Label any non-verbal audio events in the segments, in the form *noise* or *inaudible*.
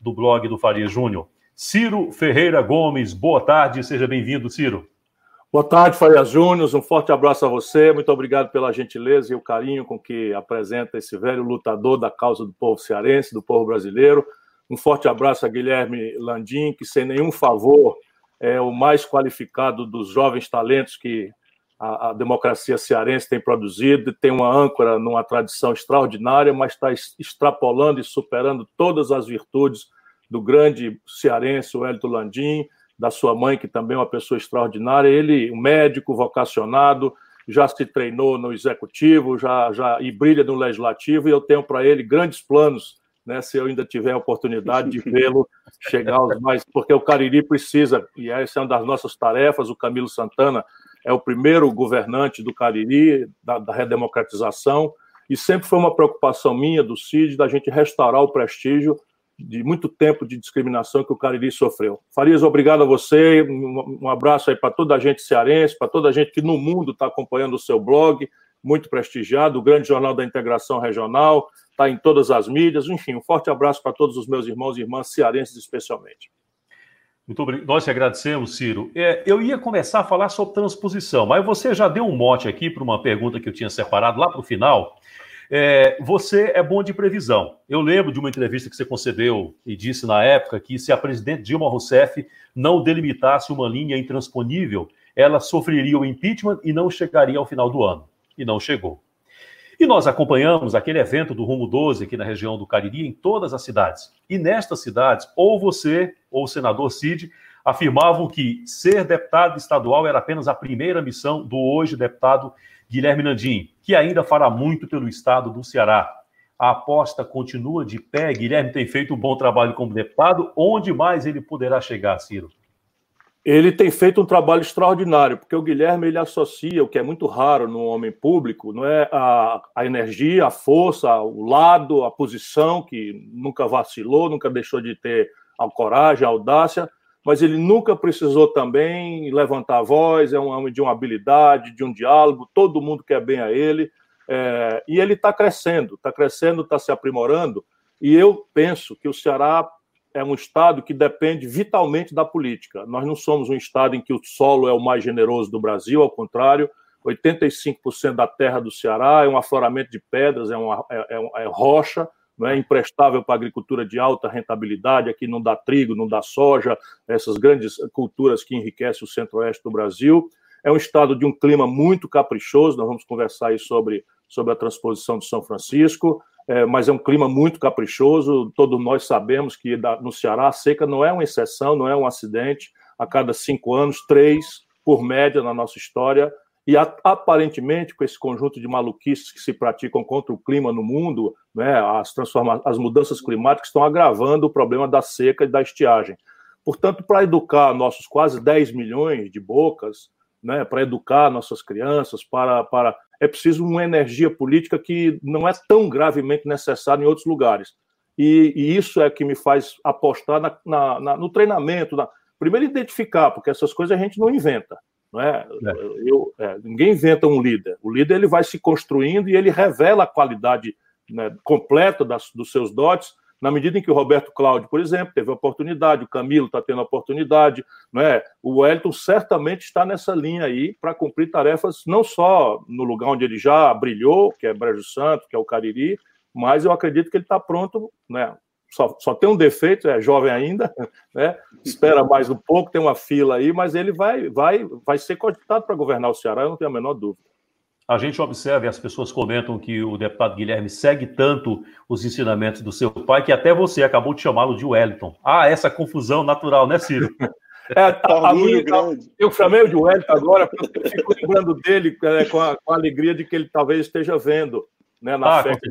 do blog do Faria Júnior. Ciro Ferreira Gomes, boa tarde, seja bem-vindo, Ciro. Boa tarde, Faria Júnior. Um forte abraço a você. Muito obrigado pela gentileza e o carinho com que apresenta esse velho lutador da causa do povo cearense, do povo brasileiro. Um forte abraço a Guilherme Landim, que sem nenhum favor é o mais qualificado dos jovens talentos que a, a democracia cearense tem produzido. Tem uma âncora numa tradição extraordinária, mas está extrapolando e superando todas as virtudes do grande cearense, o Hélito Landim da sua mãe, que também é uma pessoa extraordinária. Ele, um médico vocacionado, já se treinou no executivo, já, já e brilha no legislativo, e eu tenho para ele grandes planos, né, se eu ainda tiver a oportunidade de *laughs* vê-lo chegar aos mais. Porque o Cariri precisa, e essa é uma das nossas tarefas. O Camilo Santana é o primeiro governante do Cariri, da, da redemocratização, e sempre foi uma preocupação minha, do CID, da gente restaurar o prestígio de muito tempo de discriminação que o Cariri sofreu. Farias, obrigado a você, um abraço aí para toda a gente cearense, para toda a gente que no mundo está acompanhando o seu blog, muito prestigiado, o grande jornal da integração regional, está em todas as mídias, enfim, um forte abraço para todos os meus irmãos e irmãs cearenses especialmente. Muito obrigado. Nós te agradecemos, Ciro. É, eu ia começar a falar sobre transposição, mas você já deu um mote aqui para uma pergunta que eu tinha separado lá para o final, é, você é bom de previsão. Eu lembro de uma entrevista que você concedeu e disse na época que se a presidente Dilma Rousseff não delimitasse uma linha intransponível, ela sofreria o impeachment e não chegaria ao final do ano. E não chegou. E nós acompanhamos aquele evento do Rumo 12 aqui na região do Cariri, em todas as cidades. E nestas cidades, ou você ou o senador Cid afirmavam que ser deputado estadual era apenas a primeira missão do hoje deputado Guilherme Nandim, que ainda fará muito pelo estado do Ceará. A aposta continua de pé. Guilherme tem feito um bom trabalho como deputado. Onde mais ele poderá chegar, Ciro? Ele tem feito um trabalho extraordinário, porque o Guilherme ele associa o que é muito raro no homem público, não é? A, a energia, a força, o lado, a posição que nunca vacilou, nunca deixou de ter a coragem, a audácia, mas ele nunca precisou também levantar a voz, é um homem de uma habilidade, de um diálogo, todo mundo quer bem a ele, é, e ele está crescendo, está crescendo, está se aprimorando, e eu penso que o Ceará é um estado que depende vitalmente da política. Nós não somos um estado em que o solo é o mais generoso do Brasil, ao contrário, 85% da terra do Ceará é um afloramento de pedras, é, uma, é, é, é rocha, não é imprestável para a agricultura de alta rentabilidade, aqui não dá trigo, não dá soja, essas grandes culturas que enriquecem o centro-oeste do Brasil. É um estado de um clima muito caprichoso, nós vamos conversar aí sobre, sobre a transposição de São Francisco, é, mas é um clima muito caprichoso, todos nós sabemos que no Ceará a seca não é uma exceção, não é um acidente, a cada cinco anos, três por média na nossa história, e aparentemente, com esse conjunto de maluquices que se praticam contra o clima no mundo, né, as, transforma as mudanças climáticas estão agravando o problema da seca e da estiagem. Portanto, para educar nossos quase 10 milhões de bocas, né, para educar nossas crianças, para, para é preciso uma energia política que não é tão gravemente necessária em outros lugares. E, e isso é que me faz apostar na, na, na, no treinamento. primeiro, identificar, porque essas coisas a gente não inventa. Não é? é. Eu, é, ninguém inventa um líder. O líder ele vai se construindo e ele revela a qualidade né, completa das, dos seus dotes na medida em que o Roberto Cláudio, por exemplo, teve oportunidade, o Camilo está tendo oportunidade, não é? o Wellington certamente está nessa linha aí para cumprir tarefas não só no lugar onde ele já brilhou, que é Brejo Santo, que é o Cariri, mas eu acredito que ele está pronto, né? só, só tem um defeito, é jovem ainda, *laughs* né? espera mais um pouco, tem uma fila aí, mas ele vai, vai, vai ser cogitado para governar o Ceará, eu não tenho a menor dúvida. A gente observa e as pessoas comentam que o deputado Guilherme segue tanto os ensinamentos do seu pai que até você acabou de chamá-lo de Wellington. Ah, essa confusão natural, né, Ciro? *laughs* É, tá a, minha, eu chamei o de Wellington agora porque eu fico lembrando dele é, com, a, com, a, alegria de que ele talvez esteja vendo né, na ah, que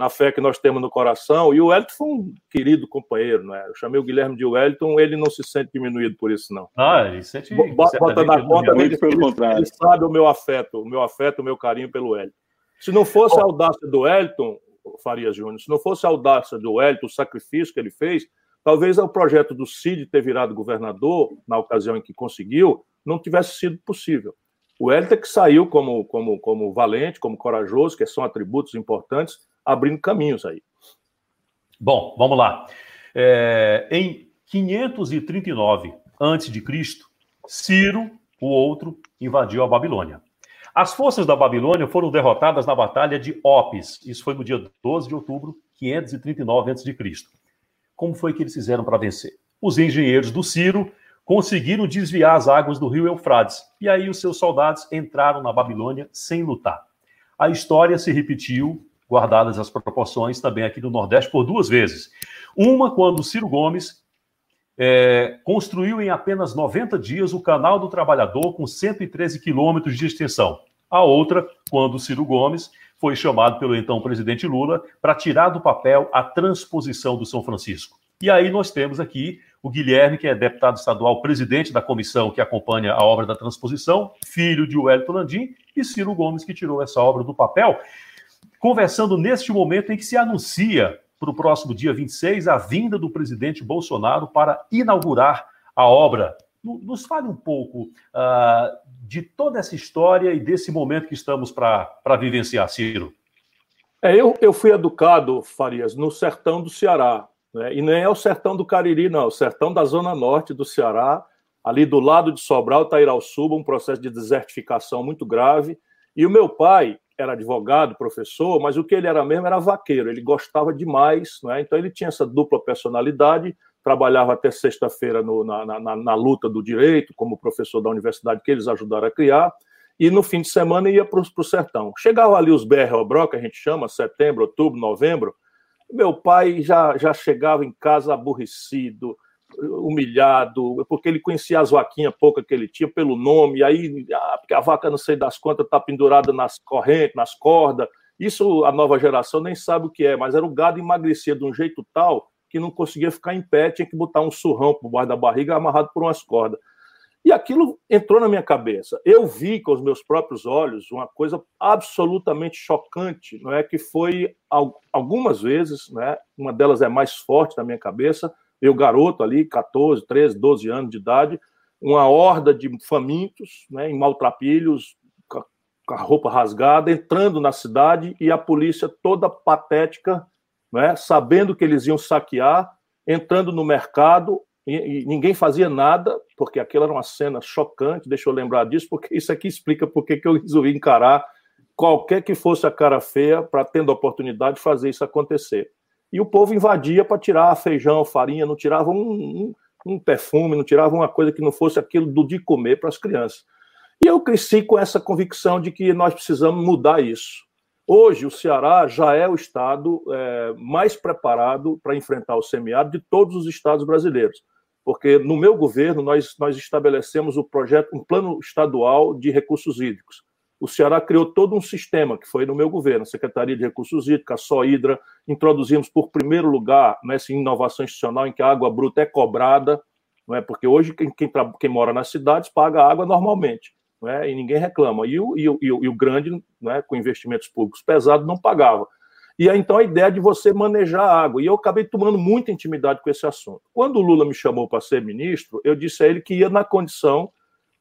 na fé que nós temos no coração. E o Wellington foi um querido companheiro, né? Eu chamei o Guilherme de Wellington, ele não se sente diminuído por isso, não. Ah, ele sente. Bota na conta dele, pelo contrário. Ele sabe o meu afeto, o meu afeto, o meu carinho pelo Wellington. Se não fosse a audácia do Wellington, Faria Júnior, se não fosse a audácia do Wellington, o sacrifício que ele fez, talvez o projeto do Cid ter virado governador, na ocasião em que conseguiu, não tivesse sido possível. O Wellington é que saiu como, como, como valente, como corajoso, que são atributos importantes, abrindo caminhos aí. Bom, vamos lá. É, em 539 a.C., Ciro, o outro, invadiu a Babilônia. As forças da Babilônia foram derrotadas na Batalha de Opis. Isso foi no dia 12 de outubro, 539 a.C. Como foi que eles fizeram para vencer? Os engenheiros do Ciro conseguiram desviar as águas do rio Eufrates. E aí os seus soldados entraram na Babilônia sem lutar. A história se repetiu, guardadas as proporções, também aqui no Nordeste por duas vezes. Uma quando Ciro Gomes é, construiu em apenas 90 dias o Canal do Trabalhador com 113 quilômetros de extensão. A outra quando Ciro Gomes foi chamado pelo então presidente Lula para tirar do papel a transposição do São Francisco. E aí nós temos aqui o Guilherme, que é deputado estadual, presidente da comissão que acompanha a obra da transposição, filho de Wellington Landim, e Ciro Gomes, que tirou essa obra do papel, conversando neste momento em que se anuncia para o próximo dia 26 a vinda do presidente Bolsonaro para inaugurar a obra. Nos fale um pouco uh, de toda essa história e desse momento que estamos para vivenciar, Ciro. É, eu, eu fui educado, Farias, no sertão do Ceará, né? E nem é o sertão do Cariri, não, é o sertão da zona norte do Ceará, ali do lado de Sobral, Tairauçuba, um processo de desertificação muito grave. E o meu pai era advogado, professor, mas o que ele era mesmo era vaqueiro, ele gostava demais, né? então ele tinha essa dupla personalidade, trabalhava até sexta-feira na, na, na, luta do direito, como professor da universidade que eles ajudaram a criar, e no fim de semana ia para o sertão. Chegava ali os BR-Obró, que a gente chama, setembro, outubro, novembro, meu pai já, já chegava em casa aborrecido, humilhado, porque ele conhecia as vaquinhas pouca que ele tinha pelo nome, aí ah, porque a vaca, não sei das quantas, está pendurada nas correntes, nas cordas. Isso a nova geração nem sabe o que é, mas era o gado emagrecia de um jeito tal que não conseguia ficar em pé, tinha que botar um surrão por baixo da barriga amarrado por umas cordas. E aquilo entrou na minha cabeça. Eu vi com os meus próprios olhos uma coisa absolutamente chocante, não é que foi algumas vezes, né? Uma delas é mais forte na minha cabeça. Eu garoto ali, 14, 13, 12 anos de idade, uma horda de famintos, né, em maltrapilhos, com a roupa rasgada, entrando na cidade e a polícia toda patética, né, sabendo que eles iam saquear, entrando no mercado, e, e, ninguém fazia nada, porque aquilo era uma cena chocante, deixa eu lembrar disso, porque isso aqui explica por que eu resolvi encarar qualquer que fosse a cara feia para, tendo a oportunidade, de fazer isso acontecer. E o povo invadia para tirar feijão, farinha, não tirava um, um, um, perfume, não tirava uma coisa que não fosse aquilo do de comer para as crianças. E eu cresci com essa convicção de que nós precisamos mudar isso. Hoje, o Ceará já é o estado é, mais preparado para enfrentar o semiárido de todos os estados brasileiros porque no meu governo nós, nós estabelecemos o projeto, um plano estadual de recursos hídricos. O Ceará criou todo um sistema que foi no meu governo, Secretaria de Recursos Hídricos, a Sohidra, introduzimos por primeiro lugar nessa inovação institucional em que a água bruta é cobrada, não é? porque hoje quem, quem, quem mora nas cidades paga água normalmente, não é? e ninguém reclama. E o, e o, e o grande, não é? com investimentos públicos pesados, não pagava. E aí, então, a ideia de você manejar a água. E eu acabei tomando muita intimidade com esse assunto. Quando o Lula me chamou para ser ministro, eu disse a ele que ia na condição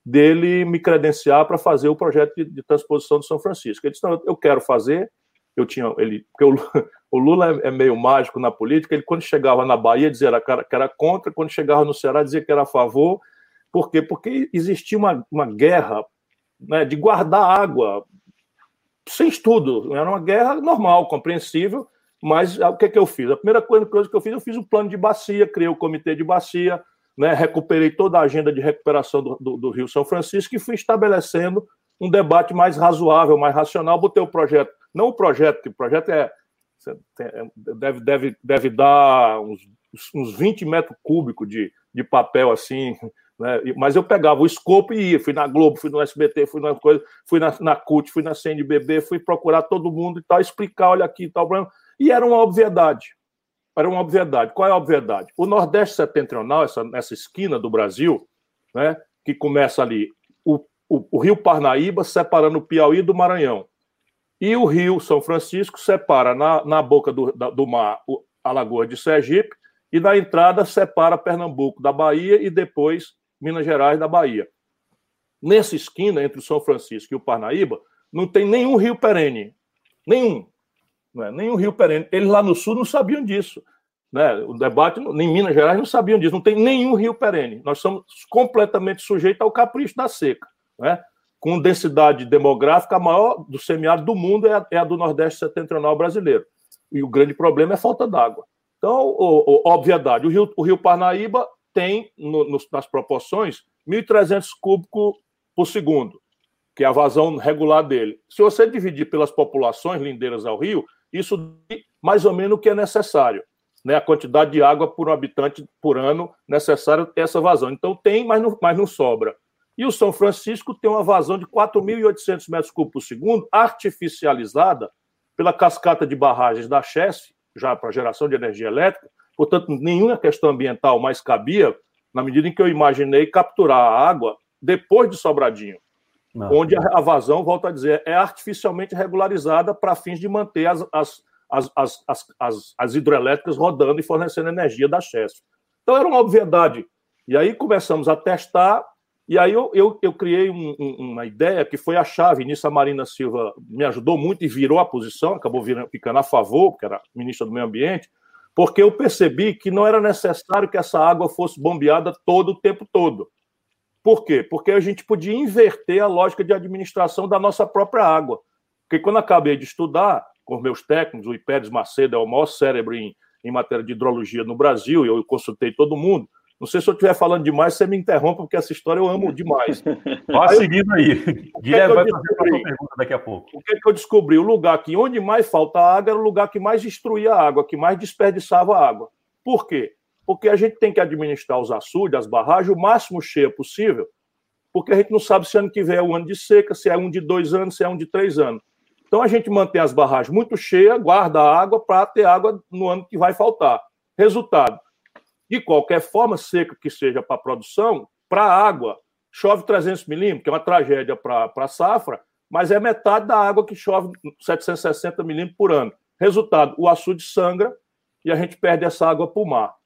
dele me credenciar para fazer o projeto de, de, transposição de São Francisco. Ele disse: Não, eu quero fazer. Eu tinha ele, porque o, *laughs* o Lula é, é, meio mágico na política. Ele, quando chegava na Bahia, dizia que era contra, quando chegava no Ceará, dizia que era a favor. Por quê? Porque existia uma, uma guerra né, de guardar água sem estudo. Era uma guerra normal, compreensível, mas o que, é que eu fiz? A primeira coisa, que eu fiz, eu fiz um plano de bacia, criei o um comitê de bacia, né, recuperei toda a agenda de recuperação do, do, do, Rio São Francisco e fui estabelecendo um debate mais razoável, mais racional. Botei o projeto, não o projeto, que o projeto é, deve, deve, deve dar uns, uns 20 metros cúbicos de, de papel assim, né? Mas eu pegava o escopo e ia. Fui na Globo, fui no SBT, fui na coisa, fui na, na CUT, fui na CNBB, fui procurar todo mundo e tal, explicar, olha aqui e tal. E era uma obviedade. Era uma obviedade. Qual é a obviedade? O Nordeste Setentrional, essa, essa esquina do Brasil, né, que começa ali, o, o, o Rio Parnaíba separando o Piauí do Maranhão. E o Rio São Francisco separa na, na boca do, da, do mar a Lagoa de Sergipe e na entrada separa Pernambuco da Bahia e depois Minas Gerais da Bahia. Nessa esquina, entre o São Francisco e o Parnaíba, não tem nenhum rio perene. Nenhum. Não é? Nenhum rio perene. Eles lá no sul não sabiam disso. Né? O debate em Minas Gerais não sabiam disso, não tem nenhum rio perene. Nós somos completamente sujeitos ao capricho da seca. Né? Com densidade demográfica, a maior do semiárido do mundo é a, é a do Nordeste setentrional brasileiro. E o grande problema é falta d'água. Então, o, o, obviedade, o rio, o rio Parnaíba tem, no, no, nas proporções, 1.300 cúbicos por segundo, que é a vazão regular dele. Se você dividir pelas populações lindeiras ao rio, isso mais ou menos o que é necessário né, a quantidade de água por um habitante por ano necessária essa vazão. Então tem, mas não, mas não sobra. E o São Francisco tem uma vazão de 4.800 metros cúbicos por segundo, artificializada pela cascata de barragens da Chesf, já para geração de energia elétrica. Portanto, nenhuma questão ambiental mais cabia, na medida em que eu imaginei capturar a água depois de Sobradinho, não. onde a vazão, volto a dizer, é artificialmente regularizada para fins de manter as, as as, as, as, as, hidrelétricas rodando e fornecendo energia da Chesf. Então era uma obviedade. E aí começamos a testar, e aí eu, eu, eu criei um, um, uma ideia que foi a chave. Nisso a Marina Silva me ajudou muito e virou a posição, acabou virando, ficando a favor, porque era ministra do Meio Ambiente, porque eu percebi que não era necessário que essa água fosse bombeada todo o tempo todo. Por quê? Porque a gente podia inverter a lógica de administração da nossa própria água. Porque quando acabei de estudar, com os meus técnicos, o Ipédes Macedo é o maior cérebro em, em matéria de hidrologia no Brasil, eu consultei todo mundo. Não sei se eu estiver falando demais, você me interrompa, porque essa história eu amo demais. *laughs* Vá seguindo aí. Guilherme vai fazer a sua pergunta daqui a pouco. O que, é que eu descobri? O lugar que onde mais falta água era o lugar que mais destruía a água, que mais desperdiçava água. Por quê? Porque a gente tem que administrar os açudes, as barragens, o máximo cheia possível, porque a gente não sabe se ano que vem é um ano de seca, se é um de dois anos, se é um de três anos. Então a gente mantém as barragens muito cheias, guarda a água para ter água no ano que vai faltar. Resultado: de qualquer forma, seca que seja para produção, para água, chove 300 milímetros, que é uma tragédia para a safra, mas é metade da água que chove 760 milímetros por ano. Resultado: o açude sangra e a gente perde essa água para o mar.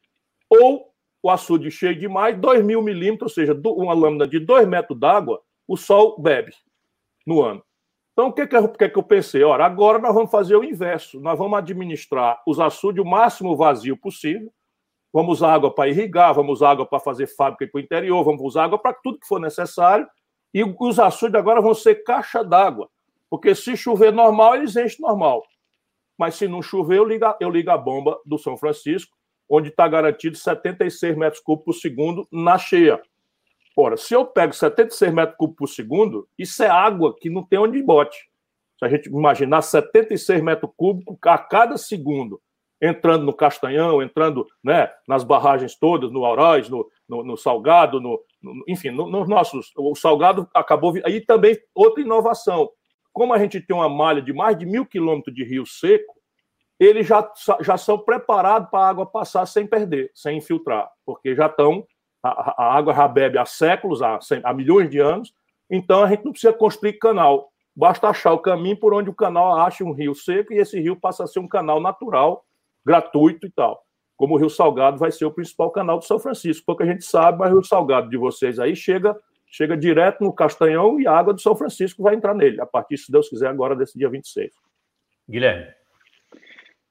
Ou o açude cheio demais, 2 mil milímetros, ou seja, uma lâmina de 2 metros d'água, o sol bebe no ano. Então, o que, que, eu, que, que eu pensei? Ora, agora nós vamos fazer o inverso. Nós vamos administrar os açudes o máximo vazio possível. Vamos usar água para irrigar, vamos usar água para fazer fábrica para o interior, vamos usar água para tudo que for necessário. E os açudes agora vão ser caixa d'água. Porque se chover normal, eles enchem normal. Mas se não chover, eu ligo, eu ligo a bomba do São Francisco, onde está garantido 76 metros cúbicos por segundo na cheia. Ora, se eu pego 76 metros cúbicos por segundo, isso é água que não tem onde bote. Se a gente imaginar 76 metros cúbicos a cada segundo, entrando no Castanhão, entrando né, nas barragens todas, no Auróis, no, no, no Salgado, no, no enfim, nos no nossos. O Salgado acabou. Aí também outra inovação. Como a gente tem uma malha de mais de mil quilômetros de rio seco, eles já, já são preparados para a água passar sem perder, sem infiltrar, porque já estão a, a água já bebe há séculos, há, há milhões de anos, então a gente não precisa construir canal. Basta achar o caminho por onde o canal acha um rio seco e esse rio passa a ser um canal natural, gratuito e tal. Como o Rio Salgado vai ser o principal canal do São Francisco. Pouca gente sabe, mas o Rio Salgado de vocês aí chega chega direto no Castanhão e a água do São Francisco vai entrar nele, a partir, se Deus quiser, agora desse dia 26. Guilherme.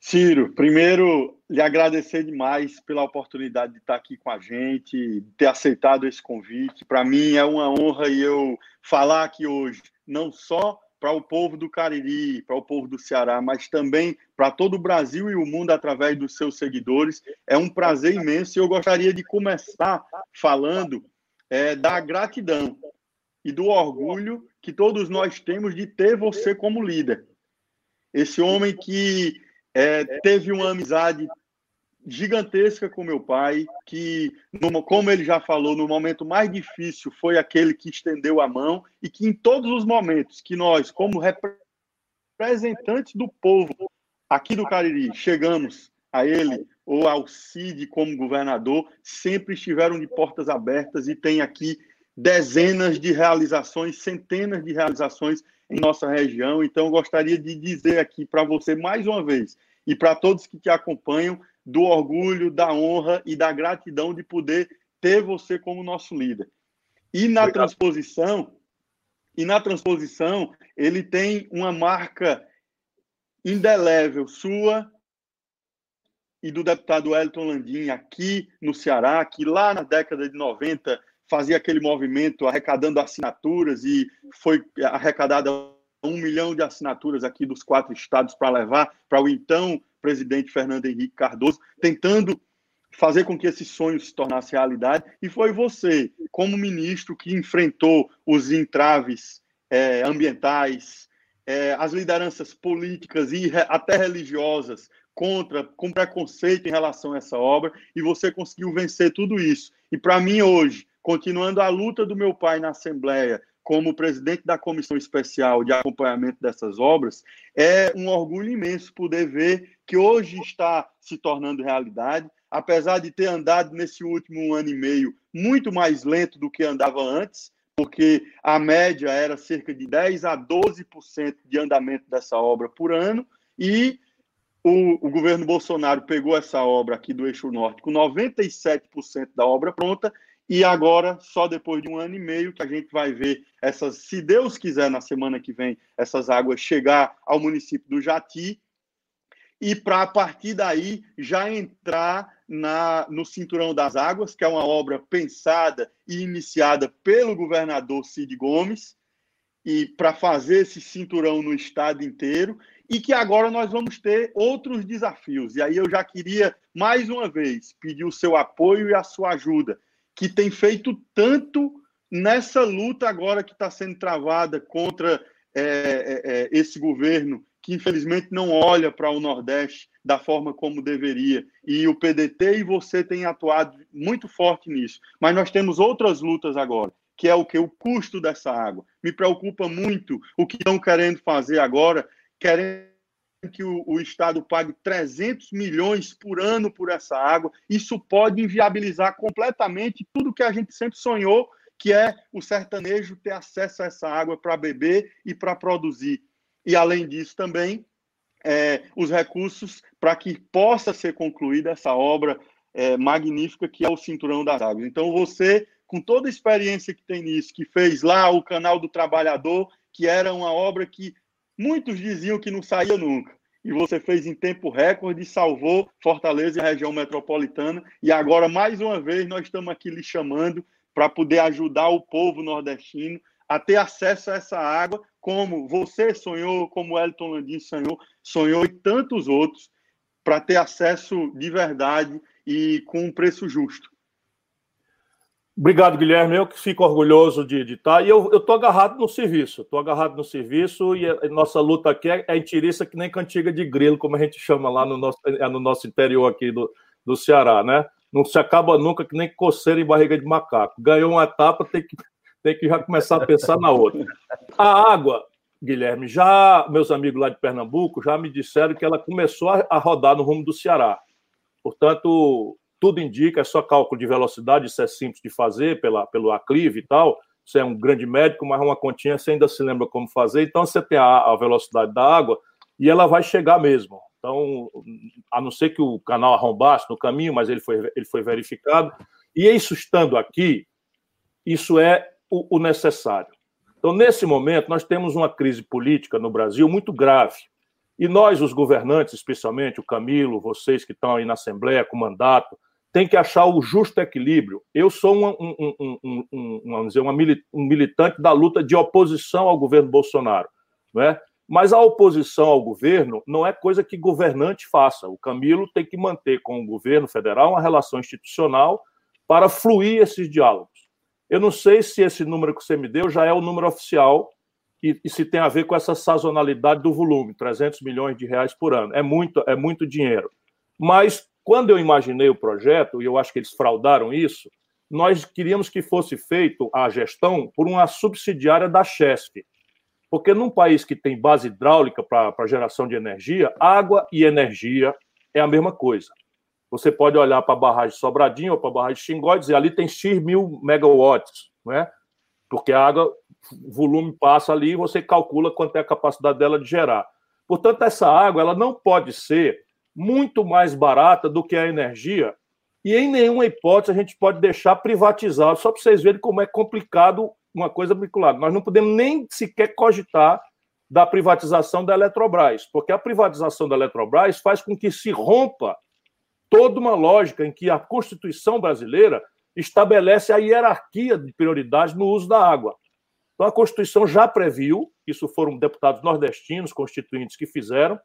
Ciro, primeiro lhe agradecer demais pela oportunidade de estar aqui com a gente, de ter aceitado esse convite. Para mim é uma honra e eu falar aqui hoje, não só para o povo do Cariri, para o povo do Ceará, mas também para todo o Brasil e o mundo através dos seus seguidores. É um prazer imenso e eu gostaria de começar falando é, da gratidão e do orgulho que todos nós temos de ter você como líder. Esse homem que é, teve uma amizade gigantesca com meu pai, que, como ele já falou, no momento mais difícil foi aquele que estendeu a mão e que em todos os momentos que nós, como representantes do povo aqui do Cariri, chegamos a ele ou ao CID como governador, sempre estiveram de portas abertas e tem aqui dezenas de realizações, centenas de realizações em nossa região. Então, gostaria de dizer aqui para você mais uma vez e para todos que te acompanham do orgulho, da honra e da gratidão de poder ter você como nosso líder. E na Obrigado. transposição, e na transposição, ele tem uma marca indelével sua e do deputado Elton Landim aqui no Ceará, que lá na década de 90 fazia aquele movimento arrecadando assinaturas e foi arrecadada um milhão de assinaturas aqui dos quatro estados para levar para o então presidente Fernando Henrique Cardoso, tentando fazer com que esse sonho se tornasse realidade. E foi você, como ministro, que enfrentou os entraves é, ambientais, é, as lideranças políticas e até religiosas contra, com preconceito em relação a essa obra, e você conseguiu vencer tudo isso. E para mim, hoje, continuando a luta do meu pai na Assembleia, como presidente da comissão especial de acompanhamento dessas obras, é um orgulho imenso poder ver que hoje está se tornando realidade, apesar de ter andado nesse último ano e meio muito mais lento do que andava antes, porque a média era cerca de 10 a 12% de andamento dessa obra por ano, e o, o, governo Bolsonaro pegou essa obra aqui do Eixo Norte com 97% da obra pronta, e agora, só depois de um ano e meio, que a gente vai ver essas, se Deus quiser, na semana que vem, essas águas chegar ao município do Jati, e para a partir daí já entrar na, no Cinturão das Águas, que é uma obra pensada e iniciada pelo governador Cid Gomes, e para fazer esse cinturão no estado inteiro, e que agora nós vamos ter outros desafios. E aí eu já queria, mais uma vez, pedir o seu apoio e a sua ajuda, que tem feito tanto nessa luta agora que está sendo travada contra é, é, é, esse governo, que infelizmente não olha para o Nordeste da forma como deveria. E o PDT e você têm atuado muito forte nisso. Mas nós temos outras lutas agora, que é o que? O custo dessa água. Me preocupa muito o que estão querendo fazer agora, querendo que o, o, Estado pague 300 milhões por ano por essa água. Isso pode inviabilizar completamente tudo que a gente sempre sonhou, que é o sertanejo ter acesso a essa água para beber e para produzir. E, além disso, também é, os recursos para que possa ser concluída essa obra é, magnífica que é o Cinturão das Águas. Então, você, com toda a experiência que tem nisso, que fez lá o Canal do Trabalhador, que era uma obra que muitos diziam que não saía nunca. E você fez em tempo recorde, salvou Fortaleza e a região metropolitana. E agora, mais uma vez, nós estamos aqui lhe chamando para poder ajudar o povo nordestino a ter acesso a essa água, como você sonhou, como Elton Landim sonhou, sonhou e tantos outros, para ter acesso de verdade e com um preço justo. Obrigado, Guilherme. Eu que fico orgulhoso de editar. E eu estou agarrado no serviço. Estou agarrado no serviço e a nossa luta aqui é, é tiriça que nem cantiga de grilo, como a gente chama lá no nosso, é no nosso interior aqui do, do Ceará, né? Não se acaba nunca que nem coceira em barriga de macaco. Ganhou uma etapa, tem que tem que já começar a pensar na outra. A água, Guilherme, já meus amigos lá de Pernambuco já me disseram que ela começou a rodar no rumo do Ceará. Portanto, tudo indica, é só cálculo de velocidade, isso é simples de fazer pela, pelo aclive e tal. Você é um grande médico, mas uma continha você ainda se lembra como fazer. Então, você tem a, a velocidade da água e ela vai chegar mesmo. Então, a não ser que o canal arrombasse no caminho, mas ele foi, ele foi verificado. E isso estando aqui, isso é o, o necessário. Então, nesse momento, nós temos uma crise política no Brasil muito grave. E nós, os governantes, especialmente o Camilo, vocês que estão aí na Assembleia com mandato, tem que achar o justo equilíbrio. Eu sou um, um, um, um, dizer, um militante da luta de oposição ao governo Bolsonaro, não é? Mas a oposição ao governo não é coisa que governante faça. O Camilo tem que manter com o governo federal uma relação institucional para fluir esses diálogos. Eu não sei se esse número que você me deu já é o número oficial e, e, se tem a ver com essa sazonalidade do volume, 300 milhões de reais por ano. É muito, é muito dinheiro. Mas quando eu imaginei o projeto, e eu acho que eles fraudaram isso, nós queríamos que fosse feito a gestão por uma subsidiária da Chesf. Porque num país que tem base hidráulica para geração de energia, água e energia é a mesma coisa. Você pode olhar para a barragem Sobradinho ou para a barragem Xingó e dizer ali tem X mil megawatts, não é? Porque a água, volume passa ali e você calcula quanto é a capacidade dela de gerar. Portanto, essa água ela não pode ser muito mais barata do que a energia e em nenhuma hipótese a gente pode deixar privatizar, só para vocês verem como é complicado uma coisa vinculada. Nós não podemos nem sequer cogitar da privatização da Eletrobras, porque a privatização da Eletrobras faz com que se rompa toda uma lógica em que a Constituição brasileira estabelece a hierarquia de prioridades no uso da água. Então, a Constituição já previu, isso foram deputados nordestinos, constituintes que fizeram.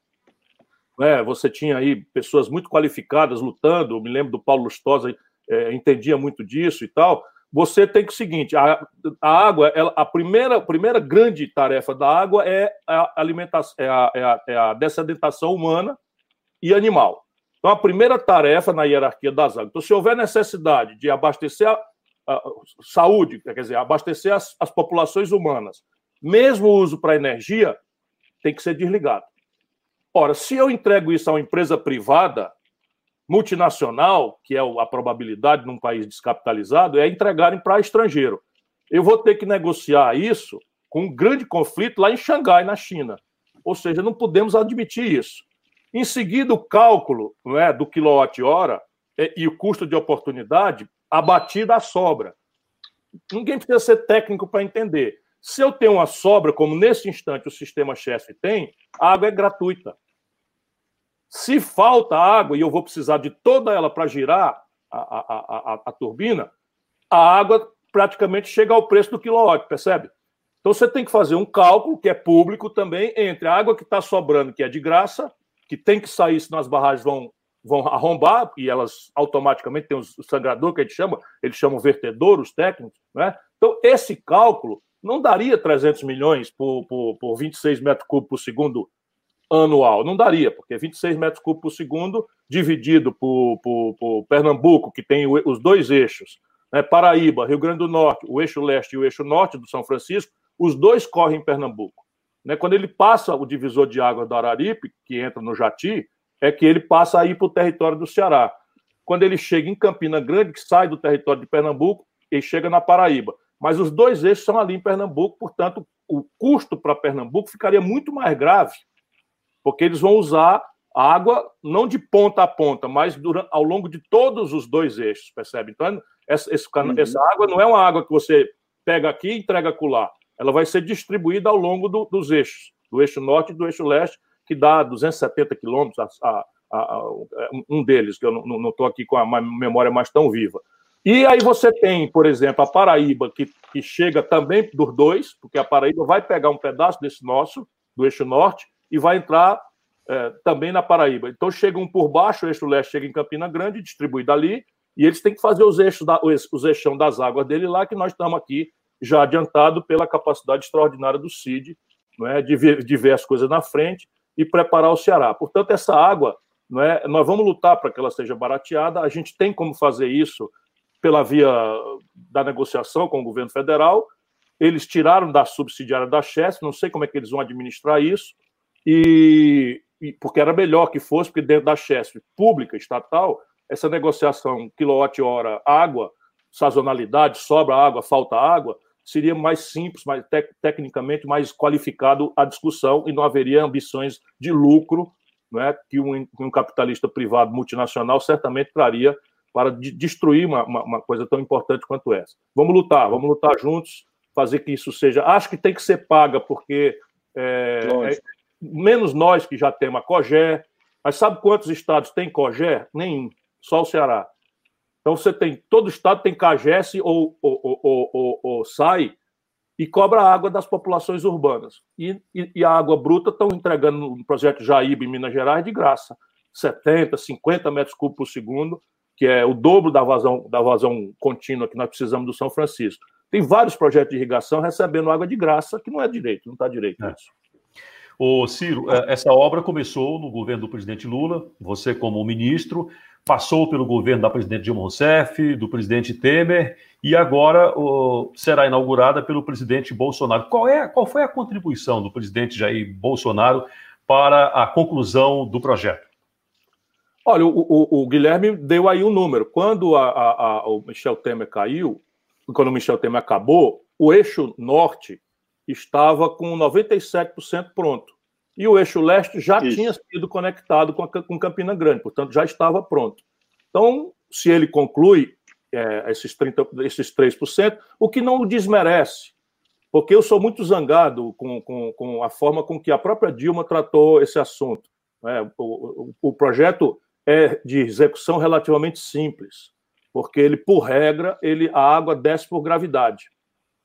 Né? Você tinha aí pessoas muito qualificadas lutando, eu me lembro do Paulo Lustosa, é, entendia muito disso e tal. Você tem que o seguinte: a, a água, ela, a primeira, primeira grande tarefa da água é a alimentação, é a, é a, é a dessedentação humana e animal. Então, a primeira tarefa na hierarquia das águas. Então, se houver necessidade de abastecer a, a saúde, quer dizer, abastecer as, as populações humanas, mesmo o uso para energia, tem que ser desligado. Ora, se eu entrego isso a uma empresa privada, multinacional, que é a probabilidade num país descapitalizado, é entregarem para estrangeiro. Eu vou ter que negociar isso com um grande conflito lá em Xangai, na China. Ou seja, não podemos admitir isso. Em seguida, o cálculo não é, do quilowatt-hora é, e o custo de oportunidade abatido à sobra. Ninguém precisa ser técnico para entender. Se eu tenho uma sobra, como nesse instante o sistema Chesf tem, a água é gratuita. Se falta água e eu vou precisar de toda ela para girar a, a, a, a, turbina, a água praticamente chega ao preço do quilowatt, percebe? Então você tem que fazer um cálculo, que é público também, entre a água que está sobrando, que é de graça, que tem que sair, senão as barragens vão, vão arrombar, e elas automaticamente têm o sangrador que a gente chama, eles chamam vertedor, os técnicos, né? Então, esse cálculo não daria 300 milhões por, por, por 26 metros cúbicos por segundo anual. Não daria, porque 26 metros cúbicos por segundo, dividido por, por, por Pernambuco, que tem os dois eixos, né? Paraíba, Rio Grande do Norte, o eixo leste e o eixo norte do São Francisco, os dois correm em Pernambuco. Né? Quando ele passa o divisor de água do Araripe, que entra no Jati, é que ele passa aí para o território do Ceará. Quando ele chega em Campina Grande, que sai do território de Pernambuco, ele chega na Paraíba. Mas os dois eixos são ali em Pernambuco, portanto, o custo para Pernambuco ficaria muito mais grave porque eles vão usar água não de ponta a ponta, mas durante, ao longo de todos os dois eixos, percebe? Então, essa, esse, uhum. essa água não é uma água que você pega aqui e entrega acolá. Ela vai ser distribuída ao longo do, dos eixos, do eixo norte e do eixo leste, que dá 270 quilômetros, a, a, a, um deles, que eu não estou aqui com a memória mais tão viva. E aí você tem, por exemplo, a Paraíba, que, que chega também dos dois, porque a Paraíba vai pegar um pedaço desse nosso, do eixo norte, e vai entrar é, também na Paraíba. Então chegam por baixo, o eixo leste chega em Campina Grande, distribui dali, e eles têm que fazer os eixos, da, os, eixão das águas dele lá, que nós estamos aqui já adiantado pela capacidade extraordinária do CID, não é, de, ver, de ver as coisas na frente e preparar o Ceará. Portanto, essa água, não é, nós vamos lutar para que ela seja barateada, a gente tem como fazer isso pela via da negociação com o governo federal, eles tiraram da subsidiária da Chess, não sei como é que eles vão administrar isso, e, e porque era melhor que fosse, porque dentro da Chesf pública, estatal, essa negociação quilowatt-hora água, sazonalidade, sobra água, falta água, seria mais simples, mais tec tecnicamente mais qualificado a discussão e não haveria ambições de lucro é, que um, um, capitalista privado multinacional certamente traria para de destruir uma, uma, uma, coisa tão importante quanto essa. Vamos lutar, vamos lutar juntos, fazer que isso seja. Acho que tem que ser paga, porque é, menos nós que já temos a COGÉ. Mas sabe quantos estados têm COGÉ? Nenhum, só o Ceará. Então você tem, todo estado tem CAGES ou, ou, ou, ou, ou SAI e cobra a água das populações urbanas. E, e, e a água bruta estão entregando no projeto Jaíba em Minas Gerais de graça. 70, 50 metros cúbicos por segundo, que é o dobro da vazão, da vazão contínua que nós precisamos do São Francisco. Tem vários projetos de irrigação recebendo água de graça, que não é direito, não está direito é. isso. Ô, Ciro, é, essa obra começou no governo do presidente Lula, você como ministro, passou pelo governo da presidente Dilma Rousseff, do presidente Temer, e agora será inaugurada pelo presidente Bolsonaro. Qual, é, qual foi a contribuição do presidente Jair Bolsonaro para a conclusão do projeto? Olha, o, o, o Guilherme deu aí um número. Quando a, a, a, o Michel Temer caiu, quando o Michel Temer acabou, o eixo norte estava com 97% pronto. E o eixo leste já Isso. tinha sido conectado com, a, com Campina Grande, portanto já estava pronto. Então, se ele conclui é, esses, 30, esses 3%, o que não o desmerece, porque eu sou muito zangado com, com, com a forma com que a própria Dilma tratou esse assunto. Né? O, o, o, projeto é de execução relativamente simples, porque ele, por regra, ele, a água desce por gravidade,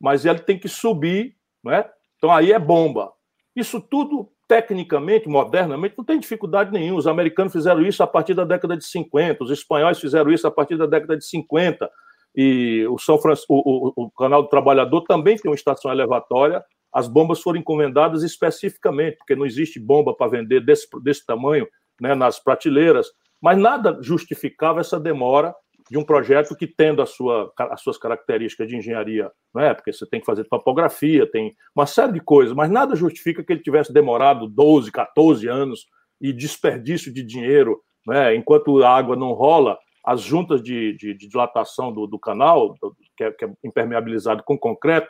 mas ele tem que subir, né? então aí é bomba. Isso tudo, tecnicamente, modernamente, não tem dificuldade nenhuma. Os americanos fizeram isso a partir da década de 50, os espanhóis fizeram isso a partir da década de 50, e o, São Francisco, o, o, o Canal do Trabalhador também tem uma estação elevatória. As bombas foram encomendadas especificamente, porque não existe bomba para vender desse, desse tamanho né, nas prateleiras, mas nada justificava essa demora de um projeto que, tendo a sua, as suas características de engenharia, né, porque você tem que fazer topografia, tem uma série de coisas, mas nada justifica que ele tivesse demorado 12, 14 anos e desperdício de dinheiro, né, enquanto a água não rola, as juntas de, de, de dilatação do, do canal, que é, que é, impermeabilizado com concreto,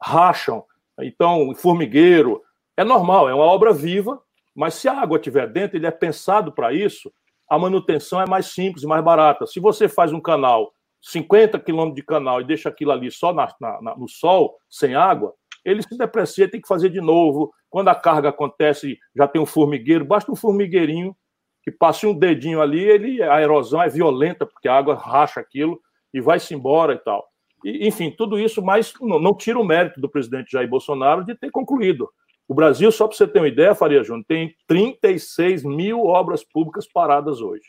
racham. Então, formigueiro, é normal, é uma obra viva, mas se a água estiver dentro, ele é pensado para isso, a manutenção é mais simples, mais barata. Se você faz um canal, 50 quilômetros de canal, e deixa aquilo ali só na, na, no sol, sem água, ele se deprecia, tem que fazer de novo. Quando a carga acontece, já tem um formigueiro, basta um formigueirinho que passe um dedinho ali, ele, a erosão é violenta, porque a água racha aquilo e vai-se embora e tal. E, enfim, tudo isso, mas não, não, tira o mérito do presidente Jair Bolsonaro de ter concluído. O Brasil, só para você ter uma ideia, Faria Júnior, tem 36 mil obras públicas paradas hoje.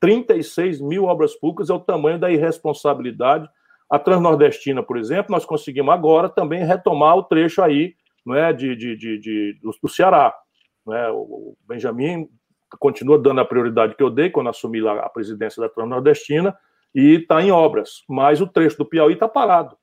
36 mil obras públicas é o tamanho da irresponsabilidade. A Transnordestina, por exemplo, nós conseguimos agora também retomar o trecho aí não é, de, de, de, de do, Ceará. Não é? O Benjamin continua dando a prioridade que eu dei quando assumi a presidência da Transnordestina e está em obras, mas o trecho do Piauí está parado.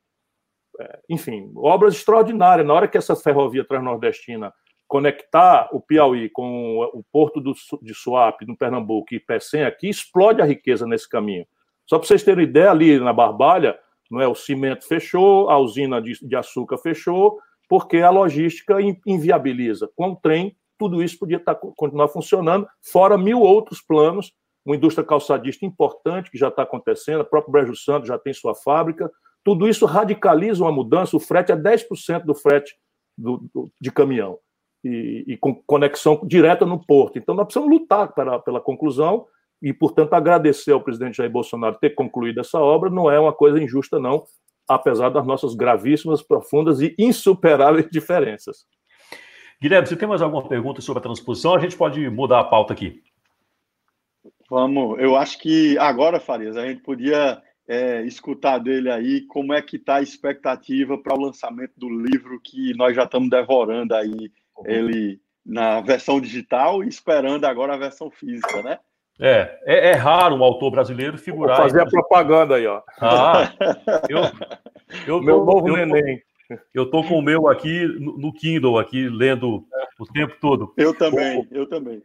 É, enfim, obras extraordinárias. Na hora que essa ferrovia transnordestina conectar o Piauí com o porto do, de Suape, no Pernambuco, e Pecém aqui, explode a riqueza nesse caminho. Só para vocês terem ideia, ali na Barbalha, não é, o cimento fechou, a usina de, de açúcar fechou, porque a logística inviabiliza. Com o trem, tudo isso podia estar, tá, continuar funcionando, fora mil outros planos, uma indústria calçadista importante que já está acontecendo, o próprio Brejo Santo já tem sua fábrica, tudo isso radicaliza uma mudança, o frete é 10% do frete do, do, de caminhão, e, e, com conexão direta no porto. Então, nós precisamos lutar pela, pela conclusão e, portanto, agradecer ao presidente Jair Bolsonaro ter concluído essa obra, não é uma coisa injusta, não, apesar das nossas gravíssimas, profundas e insuperáveis *laughs* diferenças. Guilherme, você tem mais alguma pergunta sobre a transposição? A gente pode mudar a pauta aqui. Vamos, eu acho que agora, Farias, a gente podia é, escutar dele aí como é que está a expectativa para o lançamento do livro que nós já estamos devorando aí uhum. ele na versão digital e esperando agora a versão física, né? É, é, é raro um autor brasileiro figurar. Vou fazer a propaganda aí, ó. Ah, *laughs* eu, eu Meu novo eu, neném. Eu estou com o meu aqui no Kindle, aqui lendo o tempo todo. Eu também, eu também.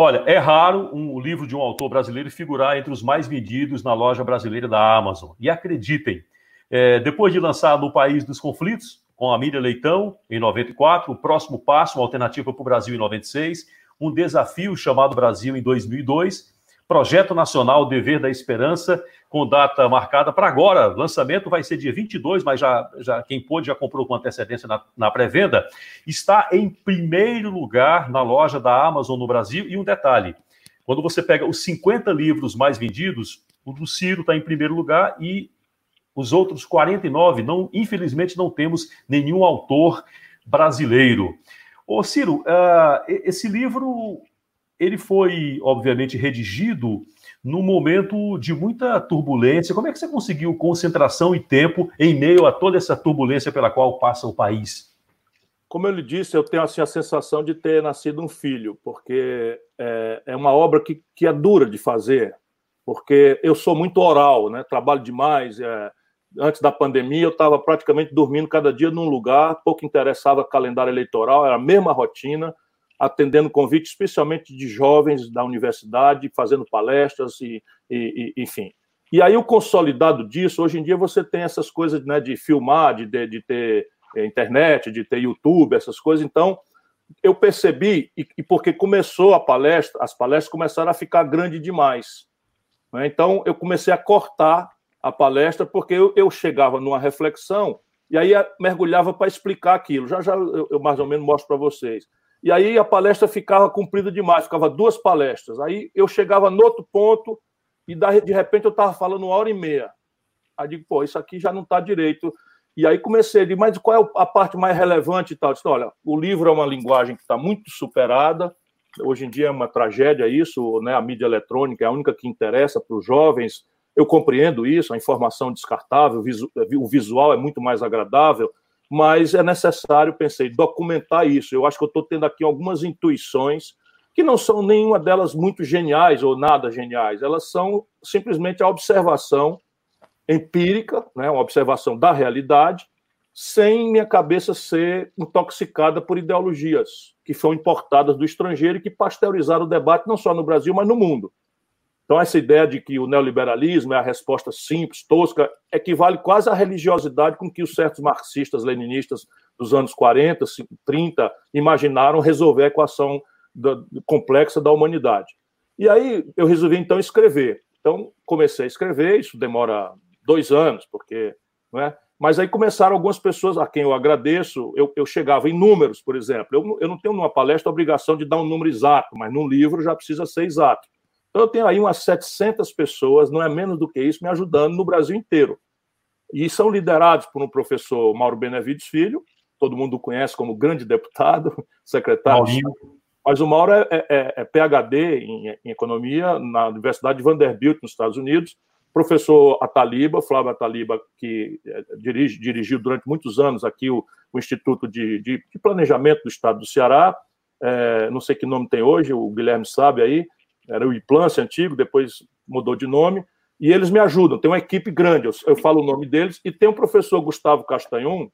Olha, é raro um livro de um autor brasileiro figurar entre os mais vendidos na loja brasileira da Amazon. E acreditem, é, depois de lançar No País dos Conflitos, com a Miriam Leitão, em 94, o próximo passo, uma alternativa para o Brasil em 96, um desafio chamado Brasil em 2002 Projeto Nacional Dever da Esperança, com data marcada para agora. Lançamento vai ser dia 22, mas já, já quem pôde já comprou com antecedência na, na pré-venda. Está em primeiro lugar na loja da Amazon no Brasil. E um detalhe: quando você pega os 50 livros mais vendidos, o do Ciro está em primeiro lugar e os outros 49, não, infelizmente, não temos nenhum autor brasileiro. Ô, Ciro, uh, esse livro ele foi, obviamente, redigido num momento de muita turbulência. Como é que você conseguiu concentração e tempo em meio a toda essa turbulência pela qual passa o país? Como eu lhe disse, eu tenho assim, a sensação de ter nascido um filho, porque é, é uma obra que, que é dura de fazer, porque eu sou muito oral, né? trabalho demais. É, antes da pandemia, eu estava praticamente dormindo cada dia num lugar, pouco interessava calendário eleitoral, era a mesma rotina atendendo convites especialmente de jovens da universidade, fazendo palestras e, e, e, enfim. E aí o consolidado disso, hoje em dia você tem essas coisas né, de filmar, de, de, de ter eh, internet, de ter YouTube, essas coisas. Então, eu percebi, e, e porque começou a palestra, as palestras começaram a ficar grandes demais. Né? Então, eu comecei a cortar a palestra, porque eu, eu chegava numa reflexão e aí mergulhava para explicar aquilo. Já já eu, eu mais ou menos mostro para vocês. E aí a palestra ficava comprida demais, ficava duas palestras. Aí eu chegava no outro ponto e de repente eu estava falando uma hora e meia. Aí digo, pô, isso aqui já não está direito. E aí comecei a dizer, mas qual é a parte mais relevante e tal? Eu disse, olha, o livro é uma linguagem que está muito superada, hoje em dia é uma tragédia isso, né? a mídia eletrônica é a única que interessa para os jovens, eu compreendo isso, a informação descartável, o visual é muito mais agradável, mas é necessário, pensei, documentar isso. Eu acho que eu estou tendo aqui algumas intuições que não são nenhuma delas muito geniais ou nada geniais, elas são simplesmente a observação empírica, né, uma observação da realidade, sem minha cabeça ser intoxicada por ideologias que foram importadas do estrangeiro e que pasteurizaram o debate não só no Brasil, mas no mundo. Então, essa ideia de que o neoliberalismo é a resposta simples, tosca, equivale quase à religiosidade com que os certos marxistas, leninistas dos anos 40, 30 imaginaram resolver a equação da, complexa da humanidade. E aí eu resolvi, então, escrever. Então, comecei a escrever, isso demora dois anos, porque. Não é? Mas aí começaram algumas pessoas a quem eu agradeço. Eu, eu chegava em números, por exemplo. Eu, eu não tenho numa palestra a obrigação de dar um número exato, mas num livro já precisa ser exato. Então, eu tenho aí umas 700 pessoas, não é menos do que isso, me ajudando no Brasil inteiro. E são liderados por um professor Mauro Benevides Filho, todo mundo conhece como grande deputado, *laughs* secretário. Maurinho. Mas o Mauro é, é, é, é PhD em, em, economia na Universidade de Vanderbilt, nos Estados Unidos. Professor Ataliba, Flávio Ataliba, que é, dirige, dirigiu durante muitos anos aqui o, o Instituto de, de, de, Planejamento do Estado do Ceará. É, não sei que nome tem hoje, o Guilherme sabe aí era o Iplance antigo, depois mudou de nome, e eles me ajudam. Tem uma equipe grande, eu, eu falo o nome deles, e tem o professor Gustavo Castanhon,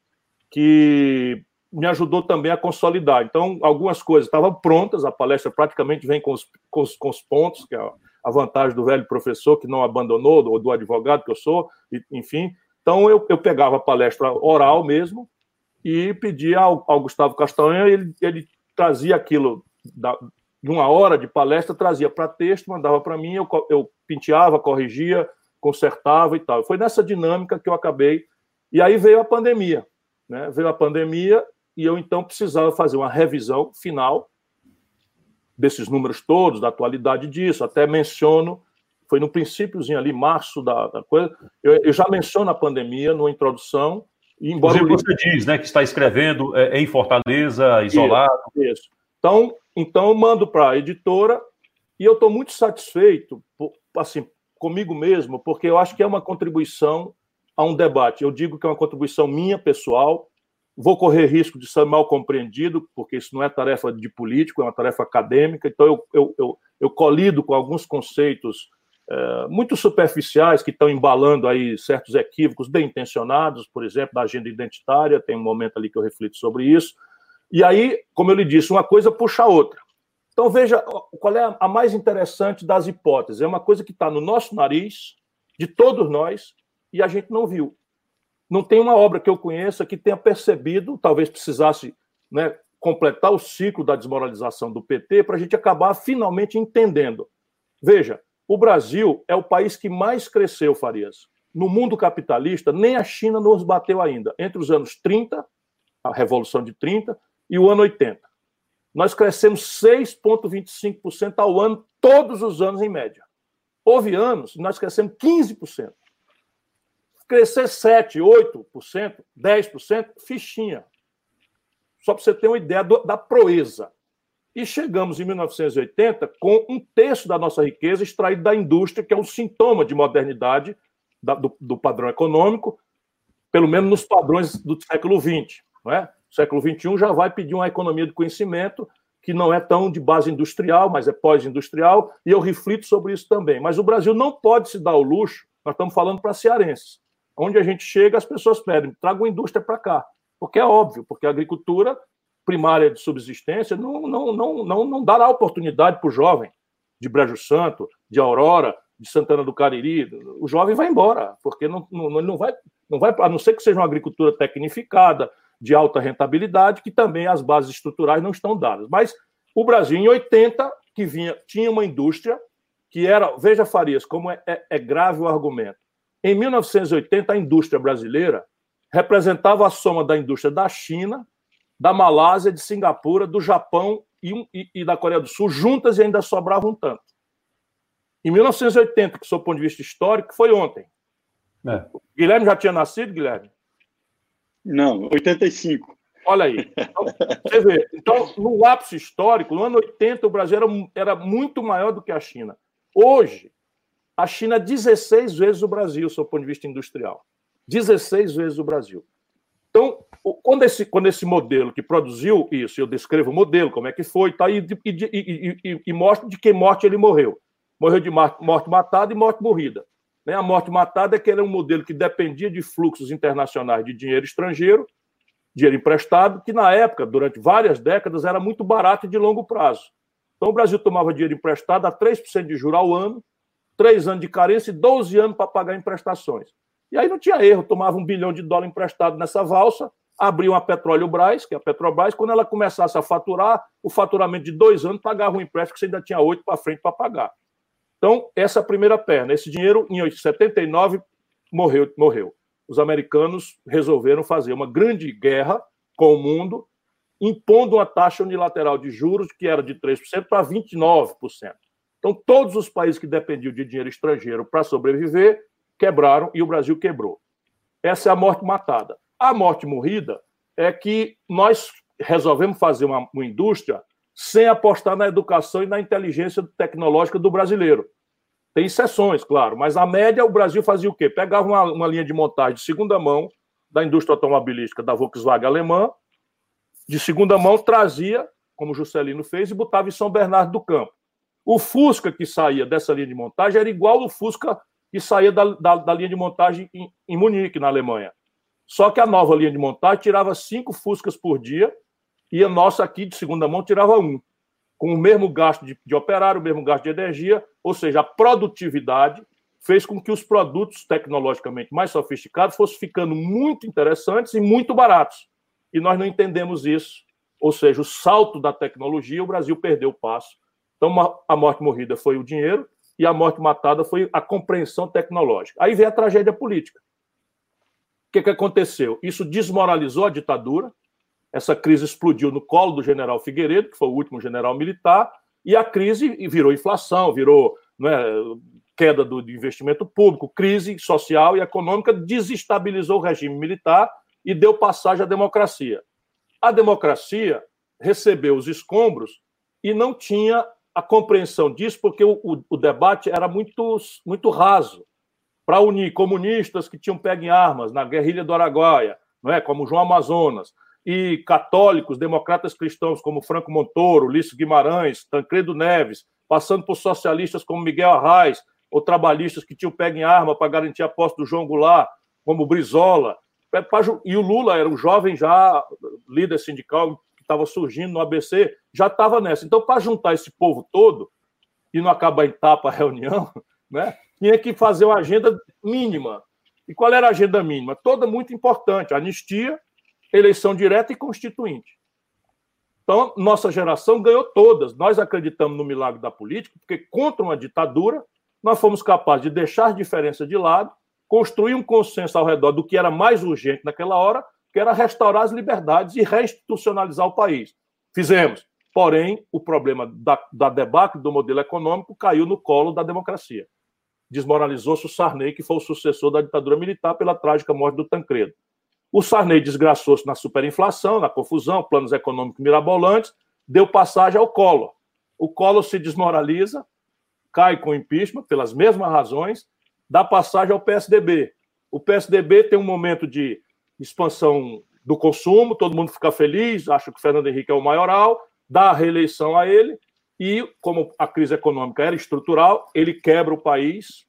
que me ajudou também a consolidar. Então, algumas coisas estavam prontas, a palestra praticamente vem com os, com os, com os pontos, que é a vantagem do velho professor que não abandonou, ou do advogado que eu sou, enfim. Então, eu, eu pegava a palestra oral mesmo e pedia ao, ao Gustavo Castanhon, ele, ele trazia aquilo da, de uma hora de palestra, trazia para texto, mandava para mim, eu, eu penteava, corrigia, consertava e tal. Foi nessa dinâmica que eu acabei. E aí veio a pandemia. Né? Veio a pandemia e eu então precisava fazer uma revisão final desses números todos, da atualidade disso. Até menciono, foi no princípiozinho ali, março da, da coisa, eu, eu, já menciono a pandemia numa introdução. E embora você diz né, que está escrevendo é, em Fortaleza, isolado. Isso, isso. Então, então eu mando para a editora e eu estou muito satisfeito, assim, comigo mesmo, porque eu acho que é uma contribuição a um debate. Eu digo que é uma contribuição minha, pessoal. Vou correr risco de ser mal compreendido, porque isso não é tarefa de político, é uma tarefa acadêmica. Então, eu, eu, eu, eu colido com alguns conceitos é, muito superficiais que estão embalando aí certos equívocos bem intencionados, por exemplo, da agenda identitária. Tem um momento ali que eu reflito sobre isso. E aí, como eu lhe disse, uma coisa puxa a outra. Então, veja qual é a mais interessante das hipóteses. É uma coisa que está no nosso nariz, de todos nós, e a gente não viu. Não tem uma obra que eu conheça que tenha percebido, talvez precisasse né, completar o ciclo da desmoralização do PT para a gente acabar finalmente entendendo. Veja, o Brasil é o país que mais cresceu, Farias. No mundo capitalista, nem a China nos bateu ainda. Entre os anos 30, a Revolução de 30, e o ano 80. Nós crescemos 6,25% ao ano, todos os anos em média. Houve anos nós crescemos 15%. Crescer 7%, 8%, 10%, fichinha. Só para você ter uma ideia do, da proeza. E chegamos em 1980 com um terço da nossa riqueza extraída da indústria, que é um sintoma de modernidade da, do, do, padrão econômico, pelo menos nos padrões do século XX. Não é? Século XXI já vai pedir uma economia de conhecimento que não é tão de base industrial, mas é pós-industrial, e eu reflito sobre isso também. Mas o Brasil não pode se dar o luxo, nós estamos falando para cearenses. Onde a gente chega, as pessoas pedem, traga uma indústria para cá. Porque é óbvio, porque a agricultura primária de subsistência não, não, não, não, não dará oportunidade para o jovem de Brejo Santo, de Aurora, de Santana do Cariri. O jovem vai embora, porque não, não, não, vai, não vai, a não ser que seja uma agricultura tecnificada, de alta rentabilidade, que também as bases estruturais não estão dadas. Mas o Brasil, em 80, que vinha, tinha uma indústria que era. Veja, Farias, como é, é, é grave o argumento. Em 1980, a indústria brasileira representava a soma da indústria da China, da Malásia, de Singapura, do Japão e, e, e da Coreia do Sul, juntas e ainda sobrava um tanto. Em 1980, que, do ponto de vista histórico, foi ontem. É. Guilherme já tinha nascido, Guilherme? Não, 85. Olha aí. Então, você vê. Então, no lapso histórico, no ano 80, o Brasil era, era muito maior do que a China. Hoje, a China é 16 vezes o Brasil, do ponto de vista industrial. 16 vezes o Brasil. Então, quando esse, quando esse modelo que produziu isso, eu descrevo o modelo, como é que foi, tá, e, e, e, e, mostro de que morte ele morreu. Morreu de morte matada e morte morrida. Né? A morte matada é que era um modelo que dependia de fluxos internacionais de dinheiro estrangeiro, dinheiro emprestado, que na época, durante várias décadas, era muito barato e de longo prazo. Então o Brasil tomava dinheiro emprestado a 3% de juros ao ano, 3 anos de carência e 12 anos para pagar emprestações. E aí não tinha erro, tomava um bilhão de dólar emprestado nessa valsa, abriam a Petróleo Brás, que é a Petrobras, quando ela começasse a faturar, o faturamento de dois anos pagava um empréstimo que você ainda tinha oito para frente para pagar. Então, essa primeira perna. Esse dinheiro, em 79, morreu. morreu. Os americanos resolveram fazer uma grande guerra com o mundo, impondo uma taxa unilateral de juros que era de 3% para 29%. Então, todos os países que dependiam de dinheiro estrangeiro para sobreviver quebraram e o Brasil quebrou. Essa é a morte matada. A morte morrida é que nós resolvemos fazer uma, uma indústria sem apostar na educação e na inteligência tecnológica do brasileiro. Tem exceções, claro, mas a média o Brasil fazia o quê? Pegava uma, uma linha de montagem de segunda mão da indústria automobilística da Volkswagen alemã, de segunda mão trazia, como o Juscelino fez, e botava em São Bernardo do Campo. O Fusca que saía dessa linha de montagem era igual ao Fusca que saía da, da, da linha de montagem em, em Munique, na Alemanha. Só que a nova linha de montagem tirava cinco Fuscas por dia e a nossa aqui, de segunda mão, tirava um. Com o mesmo gasto de, de operário, o mesmo gasto de energia, ou seja, a produtividade fez com que os produtos tecnologicamente mais sofisticados fossem ficando muito interessantes e muito baratos. E nós não entendemos isso. Ou seja, o salto da tecnologia, o Brasil perdeu o passo. Então, a morte morrida foi o dinheiro e a morte matada foi a compreensão tecnológica. Aí vem a tragédia política que, que aconteceu? Isso desmoralizou a ditadura, essa crise explodiu no colo do general Figueiredo, que foi o último general militar, e a crise virou inflação, virou é, queda do investimento público, crise social e econômica, desestabilizou o regime militar e deu passagem à democracia. A democracia recebeu os escombros e não tinha a compreensão disso, porque o, o, o debate era muito, muito raso para unir comunistas que tinham pego em armas na guerrilha do Araguaia, não é? como João Amazonas, e católicos, democratas cristãos como Franco Montoro, Lício Guimarães, Tancredo Neves, passando por socialistas como Miguel Arraes, ou trabalhistas que tinham pego em arma para garantir a posse do João Goulart, como Brizola. E o Lula era um jovem já líder sindical que estava surgindo no ABC, já estava nessa. Então, para juntar esse povo todo e não acabar em tapa a reunião, *laughs* né? tinha que fazer uma agenda mínima. E qual era a agenda mínima? Toda muito importante: anistia, eleição direta e constituinte. Então, nossa geração ganhou todas. Nós acreditamos no milagre da política, porque contra uma ditadura, nós fomos capazes de deixar a diferença de lado, construir um consenso ao redor do que era mais urgente naquela hora, que era restaurar as liberdades e reinstitucionalizar o país. Fizemos. Porém, o problema da, da debacle do modelo econômico caiu no colo da democracia desmoralizou-se o Sarney, que foi o sucessor da ditadura militar pela trágica morte do Tancredo. O Sarney desgraçou-se na superinflação, na confusão, planos econômicos mirabolantes, deu passagem ao Collor. O Collor se desmoraliza, cai com impeachment pelas mesmas razões, dá passagem ao PSDB. O PSDB tem um momento de expansão do consumo, todo mundo fica feliz, acha que o Fernando Henrique é o maioral, dá a reeleição a ele, e, como a crise econômica era estrutural, ele quebra o país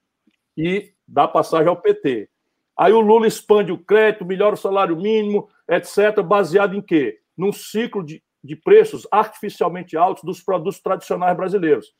e dá passagem ao PT. Aí o Lula expande o crédito, melhora o salário mínimo, etc., baseado em quê? Num ciclo de, de preços artificialmente altos dos produtos tradicionais brasileiros.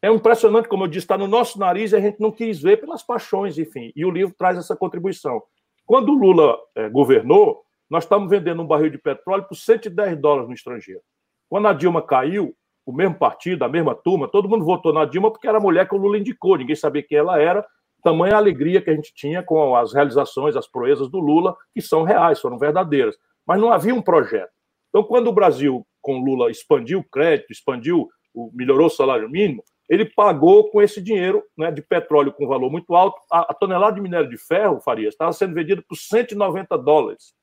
É impressionante, como eu disse, está no nosso nariz e a gente não quis ver pelas paixões, enfim. E o livro traz essa contribuição. Quando o Lula é, governou, nós estávamos vendendo um barril de petróleo por 110 dólares no estrangeiro. Quando a Dilma caiu, o mesmo partido, a mesma turma, todo mundo votou na Dilma porque era a mulher que o Lula indicou, ninguém sabia quem ela era. Tamanha alegria que a gente tinha com as realizações, as proezas do Lula, que são reais, foram verdadeiras. Mas não havia um projeto. Então, quando o Brasil, com Lula, expandiu o crédito, expandiu, melhorou o salário mínimo, ele pagou com esse dinheiro né, de petróleo com valor muito alto. A, a tonelada de minério de ferro, Farias, estava sendo vendida por 190 dólares.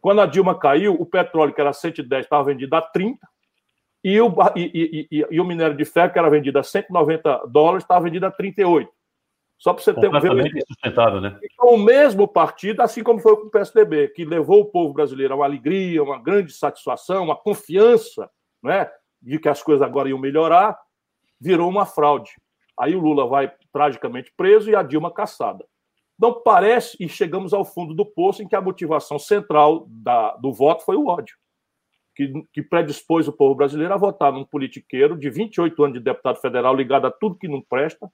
Quando a Dilma caiu, o petróleo, que era 110, estava vendido a 30, e o, e, e, e, o minério de ferro, que era vendido a 190 dólares, estava vendido a 38. Só para você ter um ver. né? Então, o mesmo partido, assim como foi com o PSDB, que levou o povo brasileiro a uma alegria, uma grande satisfação, uma confiança né, de que as coisas agora iam melhorar, virou uma fraude. Aí o Lula vai tragicamente preso e a Dilma caçada. Então parece, e chegamos ao fundo do poço, em que a motivação central da, do voto foi o ódio, que, que predispôs o povo brasileiro a votar num politiqueiro de 28 anos de deputado federal ligado a tudo que não presta,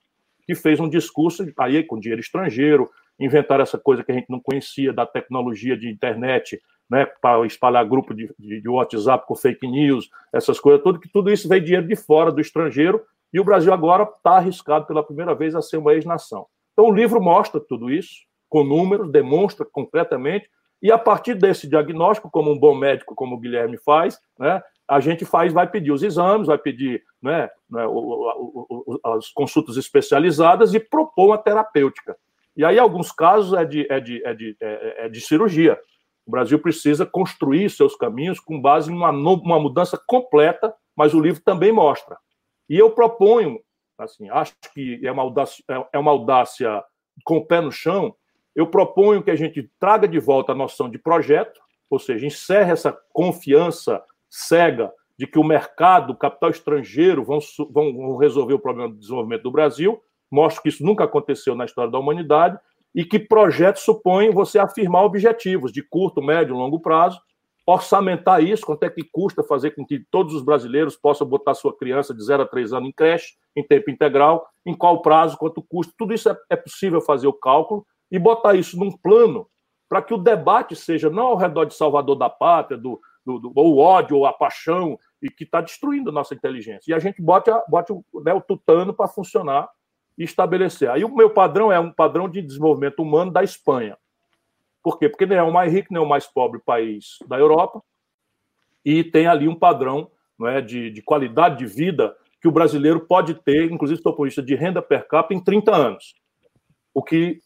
que fez um discurso aí com dinheiro estrangeiro, inventar essa coisa que a gente não conhecia da tecnologia de internet, né, para espalhar grupo de, de, de, WhatsApp com fake news, essas coisas, tudo que tudo isso veio dinheiro de fora do estrangeiro e o Brasil agora está arriscado pela primeira vez a ser uma ex-nação. Então, o livro mostra tudo isso, com números, demonstra concretamente, e a partir desse diagnóstico, como um bom médico, como o Guilherme faz, né, a gente faz, vai pedir os exames, vai pedir né, né, as consultas especializadas e propor uma terapêutica. E aí, alguns casos, é de, é de, é de, é, é de cirurgia. O Brasil precisa construir seus caminhos com base em uma, uma mudança completa, mas o livro também mostra. E eu proponho assim, acho que é uma audácia, é uma audácia com o pé no chão, eu proponho que a gente traga de volta a noção de projeto, ou seja, encerre essa confiança cega de que o mercado, o capital estrangeiro vão, vão resolver o problema do desenvolvimento do Brasil, mostre que isso nunca aconteceu na história da humanidade, e que projeto supõe você afirmar objetivos de curto, médio, longo prazo, orçamentar isso, quanto é que custa fazer com que todos os brasileiros possam botar sua criança de 0 a 3 anos em creche, em tempo integral, em qual prazo, quanto custa, tudo isso é, é possível fazer o cálculo e botar isso num plano para que o debate seja não ao redor de Salvador da Pátria, do, do, do ou ódio ou a paixão, e que está destruindo a nossa inteligência. E a gente bote, a, bote o, né, o tutano para funcionar e estabelecer. Aí o meu padrão é um padrão de desenvolvimento humano da Espanha. Por quê? Porque nem é o mais rico nem o mais pobre país da Europa e tem ali um padrão não é, de, de qualidade de vida que o brasileiro pode ter, inclusive do ponto de vista de renda per capita, em 30 anos. O que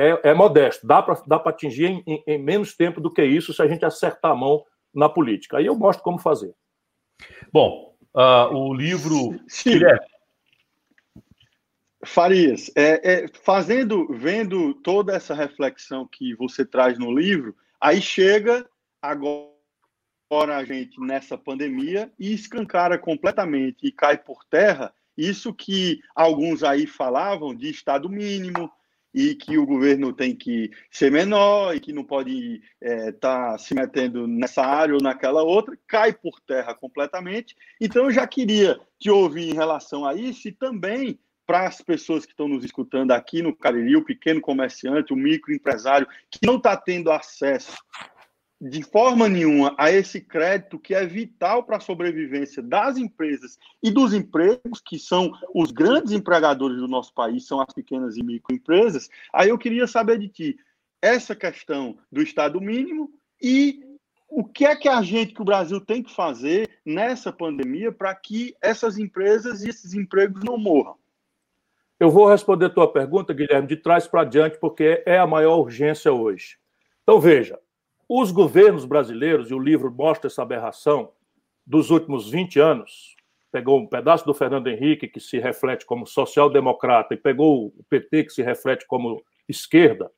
é, é modesto. Dá para dá atingir em, em, em, menos tempo do que isso se a gente acertar a mão na política. Aí eu mostro como fazer. Bom, uh, o livro. Sim. Farias, é, é, fazendo, vendo toda essa reflexão que você traz no livro, aí chega agora a gente nessa pandemia e escancara completamente e cai por terra isso que alguns aí falavam de estado mínimo e que o governo tem que ser menor e que não pode estar é, tá se metendo nessa área ou naquela outra, cai por terra completamente. Então eu já queria te ouvir em relação a isso e também para as pessoas que estão nos escutando aqui no Cariri, o pequeno comerciante, o microempresário, que não está tendo acesso de forma nenhuma a esse crédito que é vital para a sobrevivência das empresas e dos empregos, que são os grandes empregadores do nosso país, são as pequenas e microempresas. Aí eu queria saber de ti essa questão do Estado mínimo e o que é que a gente, que o Brasil tem que fazer nessa pandemia para que essas empresas e esses empregos não morram. Eu vou responder tua pergunta, Guilherme, de trás para diante, porque é a maior urgência hoje. Então, veja, os governos brasileiros, e o livro mostra essa aberração, dos últimos 20 anos, pegou um pedaço do Fernando Henrique, que se reflete como social-democrata, e pegou o PT, que se reflete como esquerda,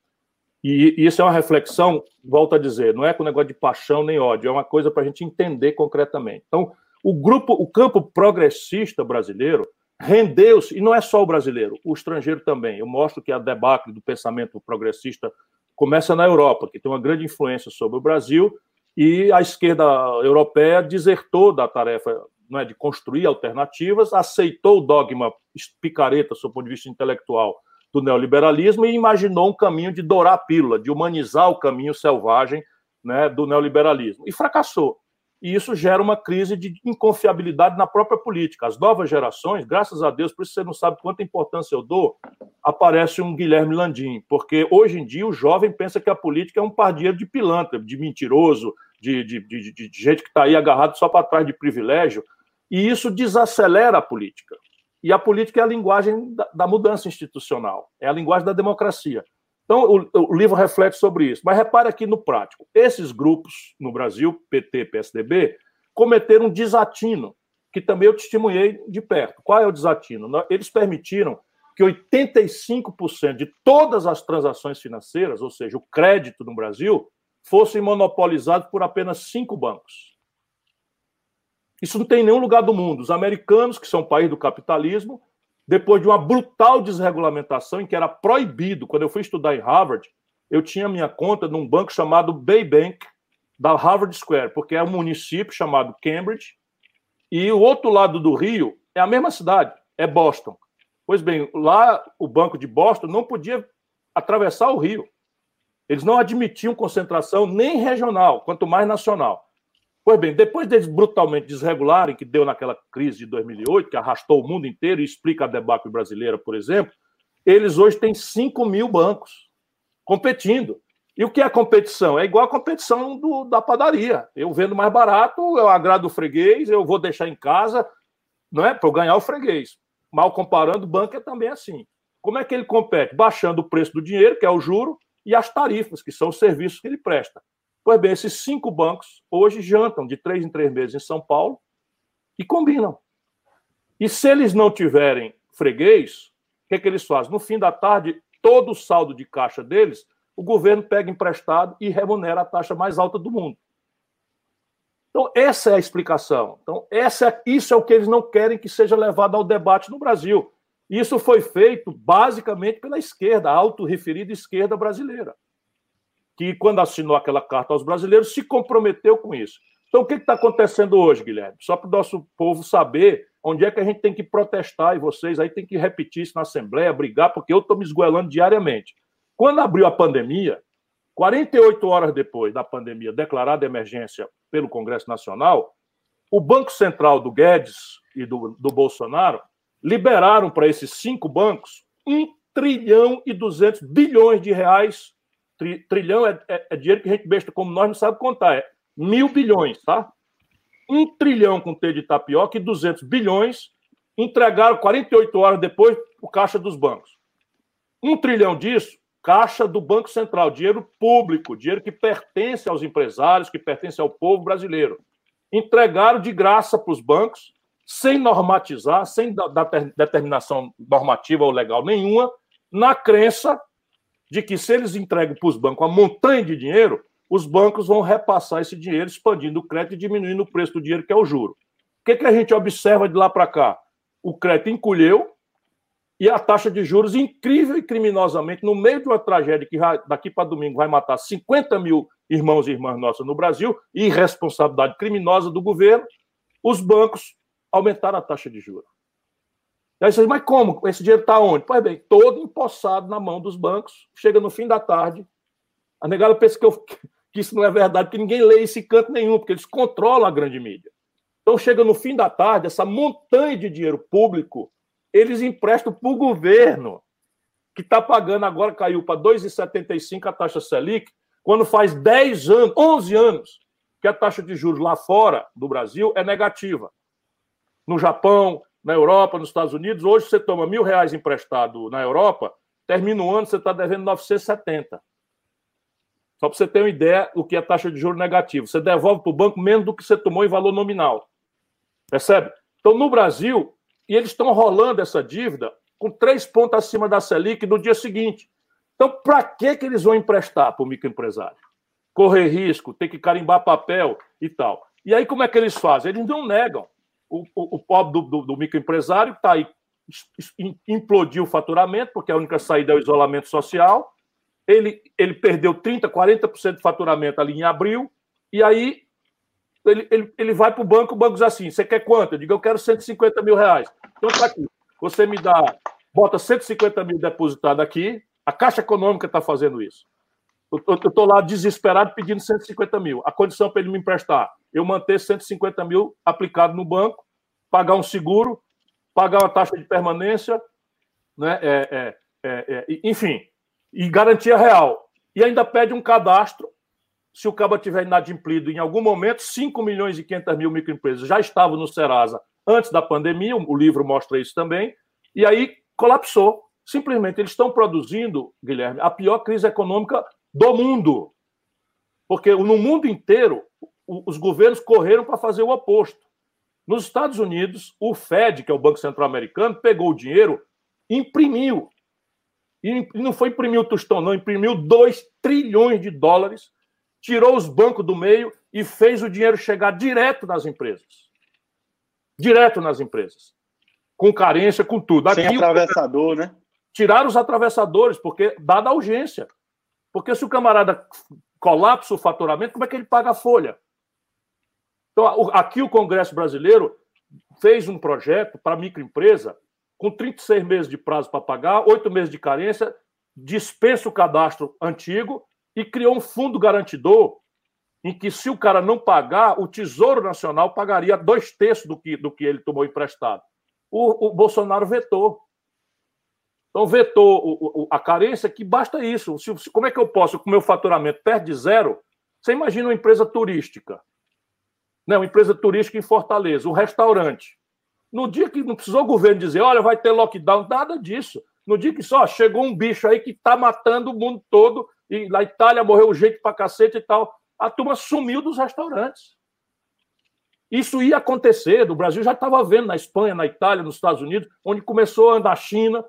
e, isso é uma reflexão, volto a dizer, não é com negócio de paixão nem ódio, é uma coisa para a gente entender concretamente. Então, o grupo, o campo progressista brasileiro rendeu-se, e não é só o brasileiro, o estrangeiro também. Eu mostro que a debacle do pensamento progressista começa na Europa, que tem uma grande influência sobre o Brasil, e a esquerda europeia desertou da tarefa é, de construir alternativas, aceitou o dogma picareta, do ponto de vista intelectual, do neoliberalismo e imaginou um caminho de dourar a pílula, de humanizar o caminho selvagem né, do neoliberalismo. E fracassou e isso gera uma crise de inconfiabilidade na própria política. As novas gerações, graças a Deus, por isso você não sabe quanta importância eu dou, aparece um Guilherme Landim, porque hoje em dia o jovem pensa que a política é um pardieiro de pilantra, de mentiroso, de, de, de, de gente que está aí agarrado só para trás de privilégio, e isso desacelera a política. E a política é a linguagem da, da mudança institucional, é a linguagem da democracia. Então, o, o, livro reflete sobre isso. Mas repare aqui no prático: esses grupos no Brasil, PT, PSDB, cometeram um desatino, que também eu testemunhei de perto. Qual é o desatino? Eles permitiram que 85% de todas as transações financeiras, ou seja, o crédito no Brasil, fossem monopolizados por apenas cinco bancos. Isso não tem em nenhum lugar do mundo. Os americanos, que são país do capitalismo, depois de uma brutal desregulamentação em que era proibido, quando eu fui estudar em Harvard, eu tinha minha conta num banco chamado Bay Bank, da Harvard Square, porque é um município chamado Cambridge, e o outro lado do Rio é a mesma cidade, é Boston. Pois bem, lá o Banco de Boston não podia atravessar o Rio. Eles não admitiam concentração nem regional, quanto mais nacional. Pois bem, depois deles brutalmente desregularem, que deu naquela crise de 2008, que arrastou o mundo inteiro e explica a debacle brasileira, por exemplo, eles hoje têm 5 mil bancos competindo. E o que é competição? É igual a competição do, da padaria. Eu vendo mais barato, eu agrado o freguês, eu vou deixar em casa, não é? Para eu ganhar o freguês. Mal comparando, o banco é também assim. Como é que ele compete? Baixando o preço do dinheiro, que é o juro, e as tarifas, que são os serviços que ele presta. Pois bem, esses cinco bancos hoje jantam de três em três meses em São Paulo e combinam. E se eles não tiverem freguês, o que, é que eles fazem? No fim da tarde, todo o saldo de caixa deles, o governo pega emprestado e remunera a taxa mais alta do mundo. Então, essa é a explicação. Então, essa isso é o que eles não querem que seja levado ao debate no Brasil. Isso foi feito basicamente pela esquerda, a autorreferida esquerda brasileira que, quando assinou aquela carta aos brasileiros, se comprometeu com isso. Então, o que está acontecendo hoje, Guilherme? Só para o nosso povo saber onde é que a gente tem que protestar, e vocês aí têm que repetir isso na Assembleia, brigar, porque eu estou me esgoelando diariamente. Quando abriu a pandemia, 48 horas depois da pandemia declarada emergência pelo Congresso Nacional, o Banco Central do Guedes e do, do Bolsonaro liberaram para esses cinco bancos 1 trilhão e 200 bilhões de reais Tri, trilhão é, é, é, dinheiro que a gente besta como nós não sabe contar. É mil bilhões, tá? Um trilhão com T de tapioca e 200 bilhões entregaram 48 horas depois o caixa dos bancos. Um trilhão disso, caixa do Banco Central, dinheiro público, dinheiro que pertence aos empresários, que pertence ao povo brasileiro. Entregaram de graça para os bancos, sem normatizar, sem dar determinação normativa ou legal nenhuma, na crença de que se eles entregam para os bancos uma montanha de dinheiro, os bancos vão repassar esse dinheiro, expandindo o crédito e diminuindo o preço do dinheiro, que é o juro. O que, que a gente observa de lá para cá? O crédito encolheu e a taxa de juros, incrível e criminosamente, no meio de uma tragédia que daqui para domingo vai matar 50 mil irmãos e irmãs nossas no Brasil, irresponsabilidade criminosa do governo, os bancos aumentaram a taxa de juros. Aí você diz, mas como? Esse dinheiro está onde? Pois bem, todo empossado na mão dos bancos, chega no fim da tarde, a negada pensa que, eu, que isso não é verdade, porque ninguém lê esse canto nenhum, porque eles controlam a grande mídia. Então chega no fim da tarde, essa montanha de dinheiro público, eles emprestam para o governo, que está pagando agora, caiu para 2,75 a taxa Selic, quando faz 10 anos, 11 anos, que a taxa de juros lá fora do Brasil é negativa. No Japão, na Europa, nos Estados Unidos. Hoje você toma mil reais emprestado na Europa, termina o ano, você está devendo 970. Só para você ter uma ideia do que é taxa de juros negativo. Você devolve para o banco menos do que você tomou em valor nominal. Percebe? Então, no Brasil, e eles estão rolando essa dívida com três pontos acima da Selic no dia seguinte. Então, para que, que eles vão emprestar para o microempresário? Correr risco, ter que carimbar papel e tal. E aí, como é que eles fazem? Eles não negam o, o, o pobre do, do, do microempresário está aí, implodiu o faturamento, porque a única saída é o isolamento social. Ele, ele perdeu 30%, 40% de faturamento ali em abril, e aí ele, ele, ele vai para o banco, o banco diz assim: você quer quanto? Eu digo, eu quero 150 mil reais. Então está aqui. Você me dá, bota 150 mil depositado aqui, a Caixa Econômica está fazendo isso. Eu estou lá desesperado pedindo 150 mil. A condição para ele me emprestar, eu manter 150 mil aplicado no banco, pagar um seguro, pagar uma taxa de permanência, né? É, é, é, é enfim, e garantia real. E ainda pede um cadastro se o cabo tiver inadimplido em algum momento, 5 milhões e 500 mil microempresas já estavam no Serasa antes da pandemia, o livro mostra isso também, e aí colapsou. Simplesmente eles estão produzindo, Guilherme, a pior crise econômica do mundo. Porque no mundo inteiro, os governos correram para fazer o oposto. Nos Estados Unidos, o Fed, que é o Banco Central Americano, pegou o dinheiro, imprimiu. E não foi imprimir o tostão, não, imprimiu 2 trilhões de dólares, tirou os bancos do meio e fez o dinheiro chegar direto nas empresas. Direto nas empresas. Com carência, com tudo. Aqui, Sem atravessador, né? Tiraram os atravessadores, porque dada a urgência. Porque se o camarada colapsa o faturamento, como é que ele paga a folha? Então, aqui o Congresso Brasileiro fez um projeto para microempresa com 36 meses de prazo para pagar, oito meses de carência, dispensa o cadastro antigo e criou um fundo garantidor em que, se o cara não pagar, o Tesouro Nacional pagaria dois terços do que, do que ele tomou emprestado. O, o Bolsonaro vetou. Então, vetou o, o, a carência, que basta isso. Se, como é que eu posso, com o meu faturamento perto de zero? Você imagina uma empresa turística. Né, uma empresa turística em Fortaleza, um restaurante. No dia que não precisou o governo dizer, olha, vai ter lockdown, nada disso. No dia que só chegou um bicho aí que está matando o mundo todo, e na Itália morreu gente pra cacete e tal, a turma sumiu dos restaurantes. Isso ia acontecer, o Brasil já estava vendo na Espanha, na Itália, nos Estados Unidos, onde começou a andar a China,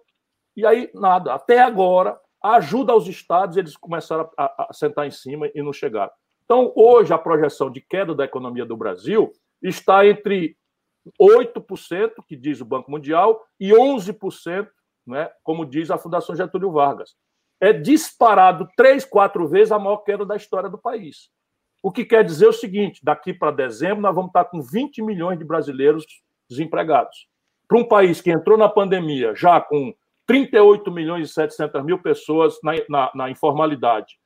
e aí nada. Até agora, a ajuda aos estados, eles começaram a, a sentar em cima e não chegaram. Então, hoje, a projeção de queda da economia do Brasil está entre 8%, que diz o Banco Mundial, e 11%, né, como diz a Fundação Getúlio Vargas. É disparado três, quatro vezes a maior queda da história do país. O que quer dizer o seguinte: daqui para dezembro, nós vamos estar com 20 milhões de brasileiros desempregados. Para um país que entrou na pandemia já com 38 milhões e 700 mil pessoas na, na, na informalidade,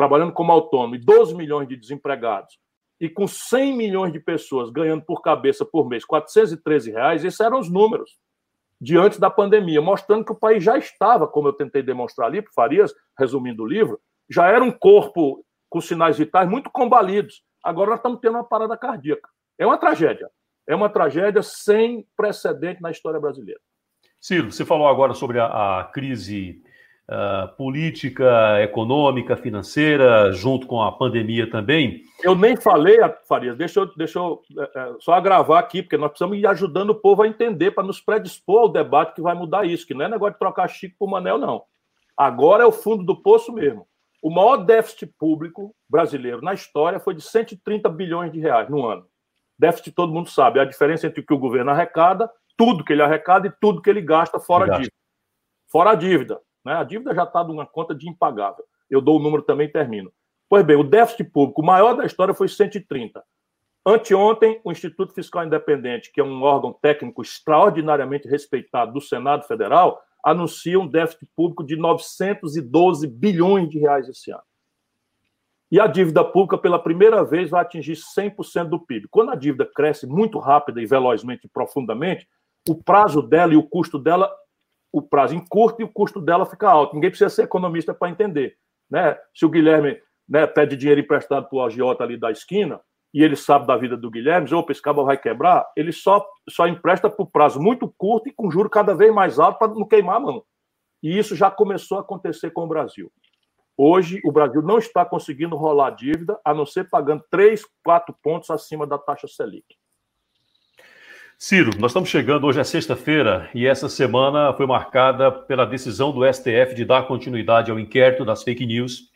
trabalhando como autônomo, e 12 milhões de desempregados, e com 100 milhões de pessoas ganhando por cabeça por mês 413 reais, esses eram os números de antes da pandemia, mostrando que o país já estava, como eu tentei demonstrar ali, por Farias, resumindo o livro, já era um corpo com sinais vitais muito combalidos. Agora nós estamos tendo uma parada cardíaca. É uma tragédia. É uma tragédia sem precedente na história brasileira. Ciro, você falou agora sobre a, a crise uh, política, econômica, financeira, junto com a pandemia também. Eu nem falei, Farias, deixa eu, deixa eu é, só agravar aqui, porque nós precisamos ir ajudando o povo a entender, para nos predispor ao debate que vai mudar isso, que não é negócio de trocar Chico por Manel, não. Agora é o fundo do poço mesmo. O maior déficit público brasileiro na história foi de 130 bilhões de reais no ano. Déficit todo mundo sabe, é a diferença entre o que o governo arrecada, tudo que ele arrecada e tudo que ele gasta fora a dívida. Fora a dívida. Né? A dívida já está numa conta de impagável. Eu dou o número também e termino. Pois bem, o déficit público maior da história foi 130. Anteontem, o Instituto Fiscal Independente, que é um órgão técnico extraordinariamente respeitado do Senado Federal, anuncia um déficit público de 912 bilhões de reais esse ano. E a dívida pública, pela primeira vez, vai atingir 100% do PIB. Quando a dívida cresce muito rápida e velozmente e profundamente, o prazo dela e o custo dela o prazo encurta e o custo dela fica alto. Ninguém precisa ser economista para entender. Né? Se o Guilherme né, pede dinheiro emprestado para o agiota ali da esquina e ele sabe da vida do Guilherme, opa, esse cabo vai quebrar, ele só, só empresta por prazo muito curto e com juro cada vez mais alto para não queimar a mão. E isso já começou a acontecer com o Brasil. Hoje, o Brasil não está conseguindo rolar dívida, a não ser pagando 3, 4 pontos acima da taxa Selic. Ciro, nós estamos chegando, hoje é sexta-feira, e essa semana foi marcada pela decisão do STF de dar continuidade ao inquérito das fake news,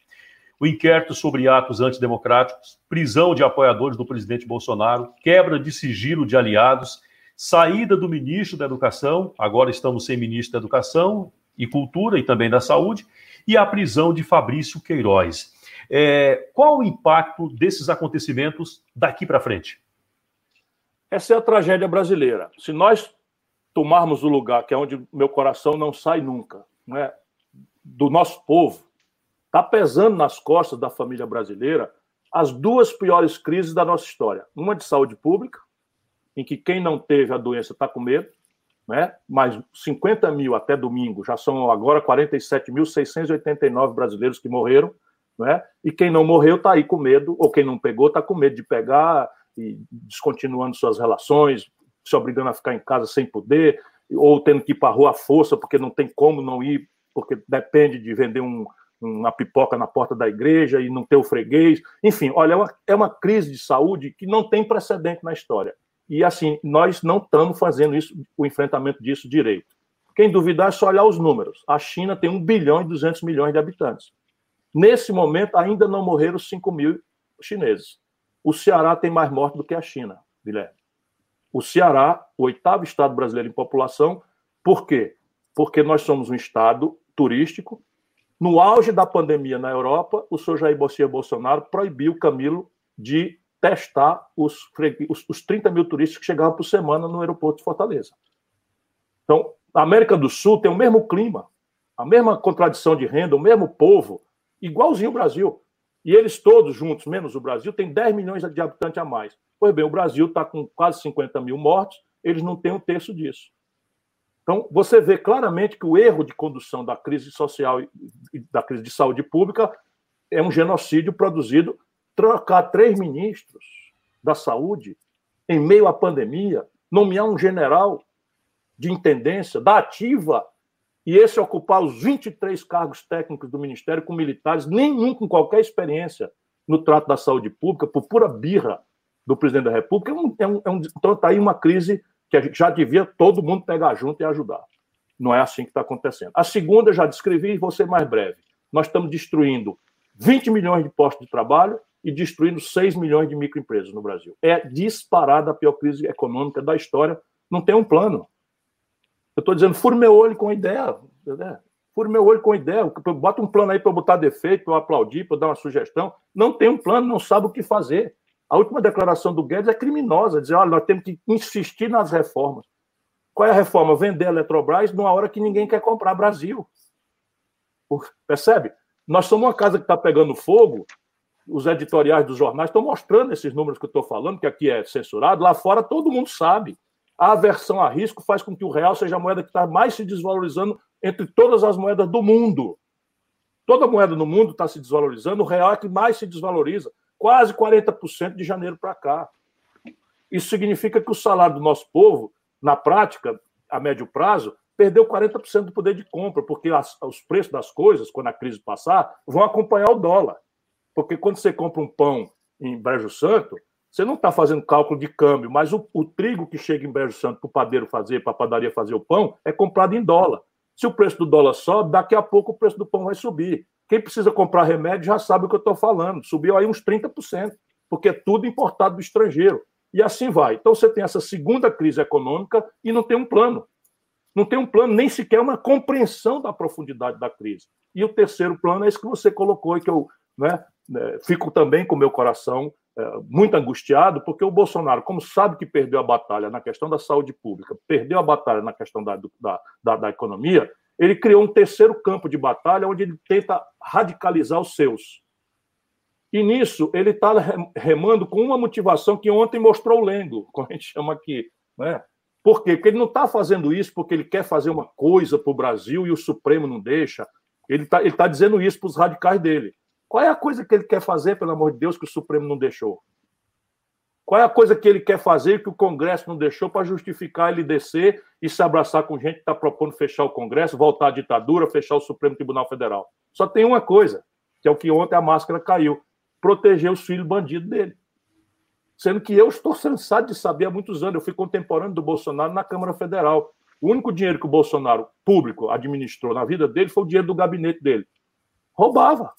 o inquérito sobre atos antidemocráticos, prisão de apoiadores do presidente Bolsonaro, quebra de sigilo de aliados, saída do ministro da Educação, agora estamos sem ministro da Educação e Cultura e também da Saúde, e a prisão de Fabrício Queiroz. É, qual o impacto desses acontecimentos daqui para frente? Essa é a tragédia brasileira. Se nós tomarmos o lugar que é onde meu coração não sai nunca, né, do nosso povo, está pesando nas costas da família brasileira as duas piores crises da nossa história. Uma de saúde pública, em que quem não teve a doença está com medo, né? mas 50 mil até domingo, já são agora 47.689 brasileiros que morreram, Né? E quem não morreu está aí com medo, ou quem não pegou está com medo de pegar e descontinuando suas relações, se obrigando a ficar em casa sem poder, ou tendo que ir para a rua à força, porque não tem como não ir, porque depende de vender um, uma pipoca na porta da igreja e não ter o freguês. Enfim, olha, é uma, é uma crise de saúde que não tem precedente na história. E assim, nós não estamos fazendo isso, o enfrentamento disso direito. Quem duvidar é só olhar os números. A China tem 1 bilhão e 200 milhões de habitantes. Nesse momento, ainda não morreram 5 mil chineses. O Ceará tem mais mortes do que a China, Guilherme. O Ceará, o oitavo estado brasileiro em população, por quê? Porque nós somos um estado turístico. No auge da pandemia na Europa, o senhor Jair Bolsonaro proibiu Camilo de testar os, os, os 30 mil turistas que chegavam por semana no aeroporto de Fortaleza. Então, a América do Sul tem o mesmo clima, a mesma contradição de renda, o mesmo povo, igualzinho o Brasil. E eles todos juntos, menos o Brasil, têm 10 milhões de habitantes a mais. Pois bem, o Brasil está com quase 50 mil mortos, eles não têm um terço disso. Então, você vê claramente que o erro de condução da crise social e da crise de saúde pública é um genocídio produzido trocar três ministros da saúde em meio à pandemia, nomear um general de intendência da ativa e esse ocupar os 23 cargos técnicos do Ministério com militares, nenhum com qualquer experiência no trato da saúde pública, por pura birra do presidente da República, é um, é um, é então está aí uma crise que a gente já devia todo mundo pegar junto e ajudar. Não é assim que está acontecendo. A segunda já descrevi e vou ser mais breve. Nós estamos destruindo 20 milhões de postos de trabalho e destruindo 6 milhões de microempresas no Brasil. É disparada a pior crise econômica da história. Não tem um plano. Eu estou dizendo, fure meu olho com ideia. Né? Fure meu olho com ideia. Bota um plano aí para eu botar defeito, para eu aplaudir, para eu dar uma sugestão. Não tem um plano, não sabe o que fazer. A última declaração do Guedes é criminosa, dizer, olha, nós temos que insistir nas reformas. Qual é a reforma? Vender a Eletrobras numa hora que ninguém quer comprar Brasil. Percebe? Nós somos uma casa que está pegando fogo os editoriais dos jornais estão mostrando esses números que eu estou falando, que aqui é censurado, lá fora todo mundo sabe. A aversão a risco faz com que o real seja a moeda que está mais se desvalorizando entre todas as moedas do mundo. Toda moeda no mundo está se desvalorizando, o real é que mais se desvaloriza, quase 40% de janeiro para cá. Isso significa que o salário do nosso povo, na prática, a médio prazo, perdeu 40% do poder de compra, porque as, os preços das coisas, quando a crise passar, vão acompanhar o dólar. Porque quando você compra um pão em Brejo Santo, você não está fazendo cálculo de câmbio, mas o, o, trigo que chega em Brejo Santo para o padeiro fazer, para a padaria fazer o pão, é comprado em dólar. Se o preço do dólar sobe, daqui a pouco o preço do pão vai subir. Quem precisa comprar remédio já sabe o que eu estou falando. Subiu aí uns 30%, porque é tudo importado do estrangeiro. E assim vai. Então você tem essa segunda crise econômica e não tem um plano. Não tem um plano, nem sequer uma compreensão da profundidade da crise. E o terceiro plano é esse que você colocou e que eu né, né, fico também com o meu coração muito angustiado, porque o Bolsonaro, como sabe que perdeu a batalha na questão da saúde pública, perdeu a batalha na questão da, da, da, da economia, ele criou um terceiro campo de batalha onde ele tenta radicalizar os seus. E nisso ele está remando com uma motivação que ontem mostrou o Lengo, *laughs* como a gente chama aqui. Né? Por quê? Porque ele não está fazendo isso porque ele quer fazer uma coisa para o Brasil e o Supremo não deixa. Ele está ele tá dizendo isso para os radicais dele. Qual é a coisa que ele quer fazer, pelo amor de Deus, que o Supremo não deixou? Qual é a coisa que ele quer fazer que o Congresso não deixou para justificar ele descer e se abraçar com gente que está propondo fechar o Congresso, voltar à ditadura, fechar o Supremo Tribunal Federal? Só tem uma coisa, que é o que ontem a máscara caiu: proteger os filhos bandidos dele. Sendo que eu estou cansado de saber há muitos anos, eu fui contemporâneo do Bolsonaro na Câmara Federal. O único dinheiro que o Bolsonaro, público, administrou na vida dele foi o dinheiro do gabinete dele. Roubava.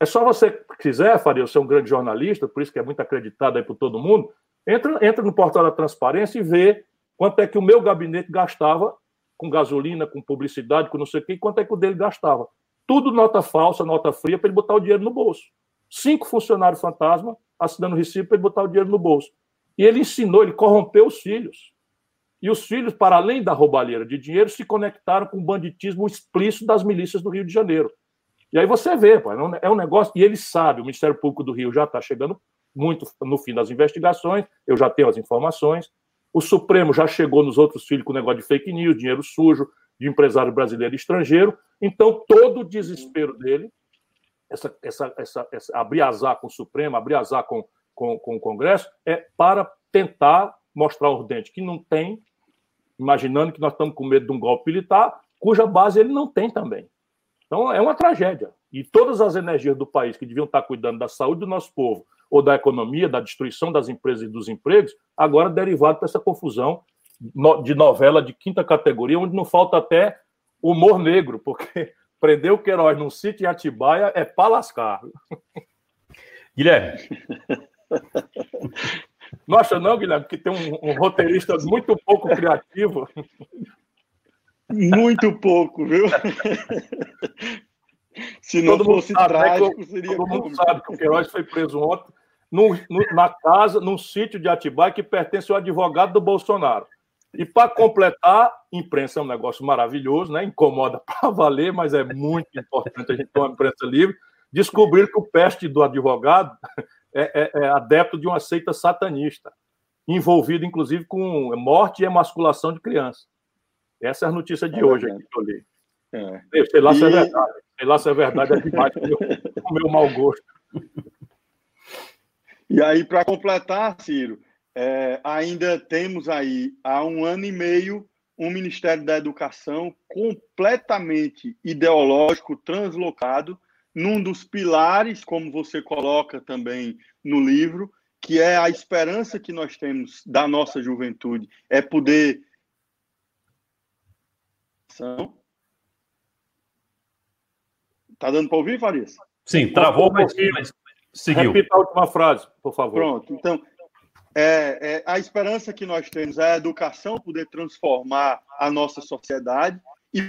É só você quiser, Faria, você é um grande jornalista, por isso que é muito acreditado aí por todo mundo, entra, entra no portal da transparência e vê quanto é que o meu gabinete gastava com gasolina, com publicidade, com não sei o quê, quanto é que o dele gastava. Tudo nota falsa, nota fria, para ele botar o dinheiro no bolso. Cinco funcionários fantasma assinando recibo para ele botar o dinheiro no bolso. E ele ensinou, ele corrompeu os filhos. E os filhos, para além da roubalheira de dinheiro, se conectaram com o banditismo explícito das milícias do Rio de Janeiro. E aí você vê, pô, é um negócio, e ele sabe, o Ministério Público do Rio já está chegando muito no fim das investigações, eu já tenho as informações. O Supremo já chegou nos outros filhos com o negócio de fake news, dinheiro sujo, de empresário brasileiro e estrangeiro. Então, todo o desespero dele essa, essa, essa, essa, abrir azar com o Supremo, abrir azar com, com, com o Congresso, é para tentar mostrar aos dentes que não tem, imaginando que nós estamos com medo de um golpe militar, cuja base ele não tem também. Então, é uma tragédia. E todas as energias do país que deviam estar cuidando da saúde do nosso povo, ou da economia, da destruição das empresas e dos empregos, agora derivado para essa confusão de novela de quinta categoria, onde não falta até humor negro, porque *laughs* prender o Queiroz num sítio em Atibaia é para lascar. Guilherme. Não acha não, Guilherme, que tem um, um roteirista muito pouco criativo? *laughs* Muito pouco, viu? *laughs* Se não todo fosse sabe, trágico, né, seria Todo mundo sabe que o Queiroz foi preso ontem na casa, num sítio de Atibaia que pertence ao advogado do Bolsonaro. E para completar, imprensa é um negócio maravilhoso, né? Incomoda *laughs* para valer, mas é muito importante a gente ter uma imprensa livre. Descobrir que o peste do advogado *laughs* é, é, é adepto de uma seita satanista, envolvido inclusive com morte e emasculação de crianças. Essa é a notícia de é hoje aqui que eu li. É. Sei lá e... se é verdade. Sei lá se é verdade, é demais meu, o meu mau gosto. *laughs* E aí, para completar, Ciro, é, ainda temos aí, há um ano e meio, um Ministério da Educação completamente ideológico, translocado, num dos pilares, como você coloca também no livro, que é a esperança que nós temos da nossa juventude, é poder. Tá dando para ouvir, Farias? Sim, travou, mas, mas seguiu. Repita a última frase, por favor. Pronto, então, é, é, a esperança que nós temos é a educação poder transformar a nossa sociedade e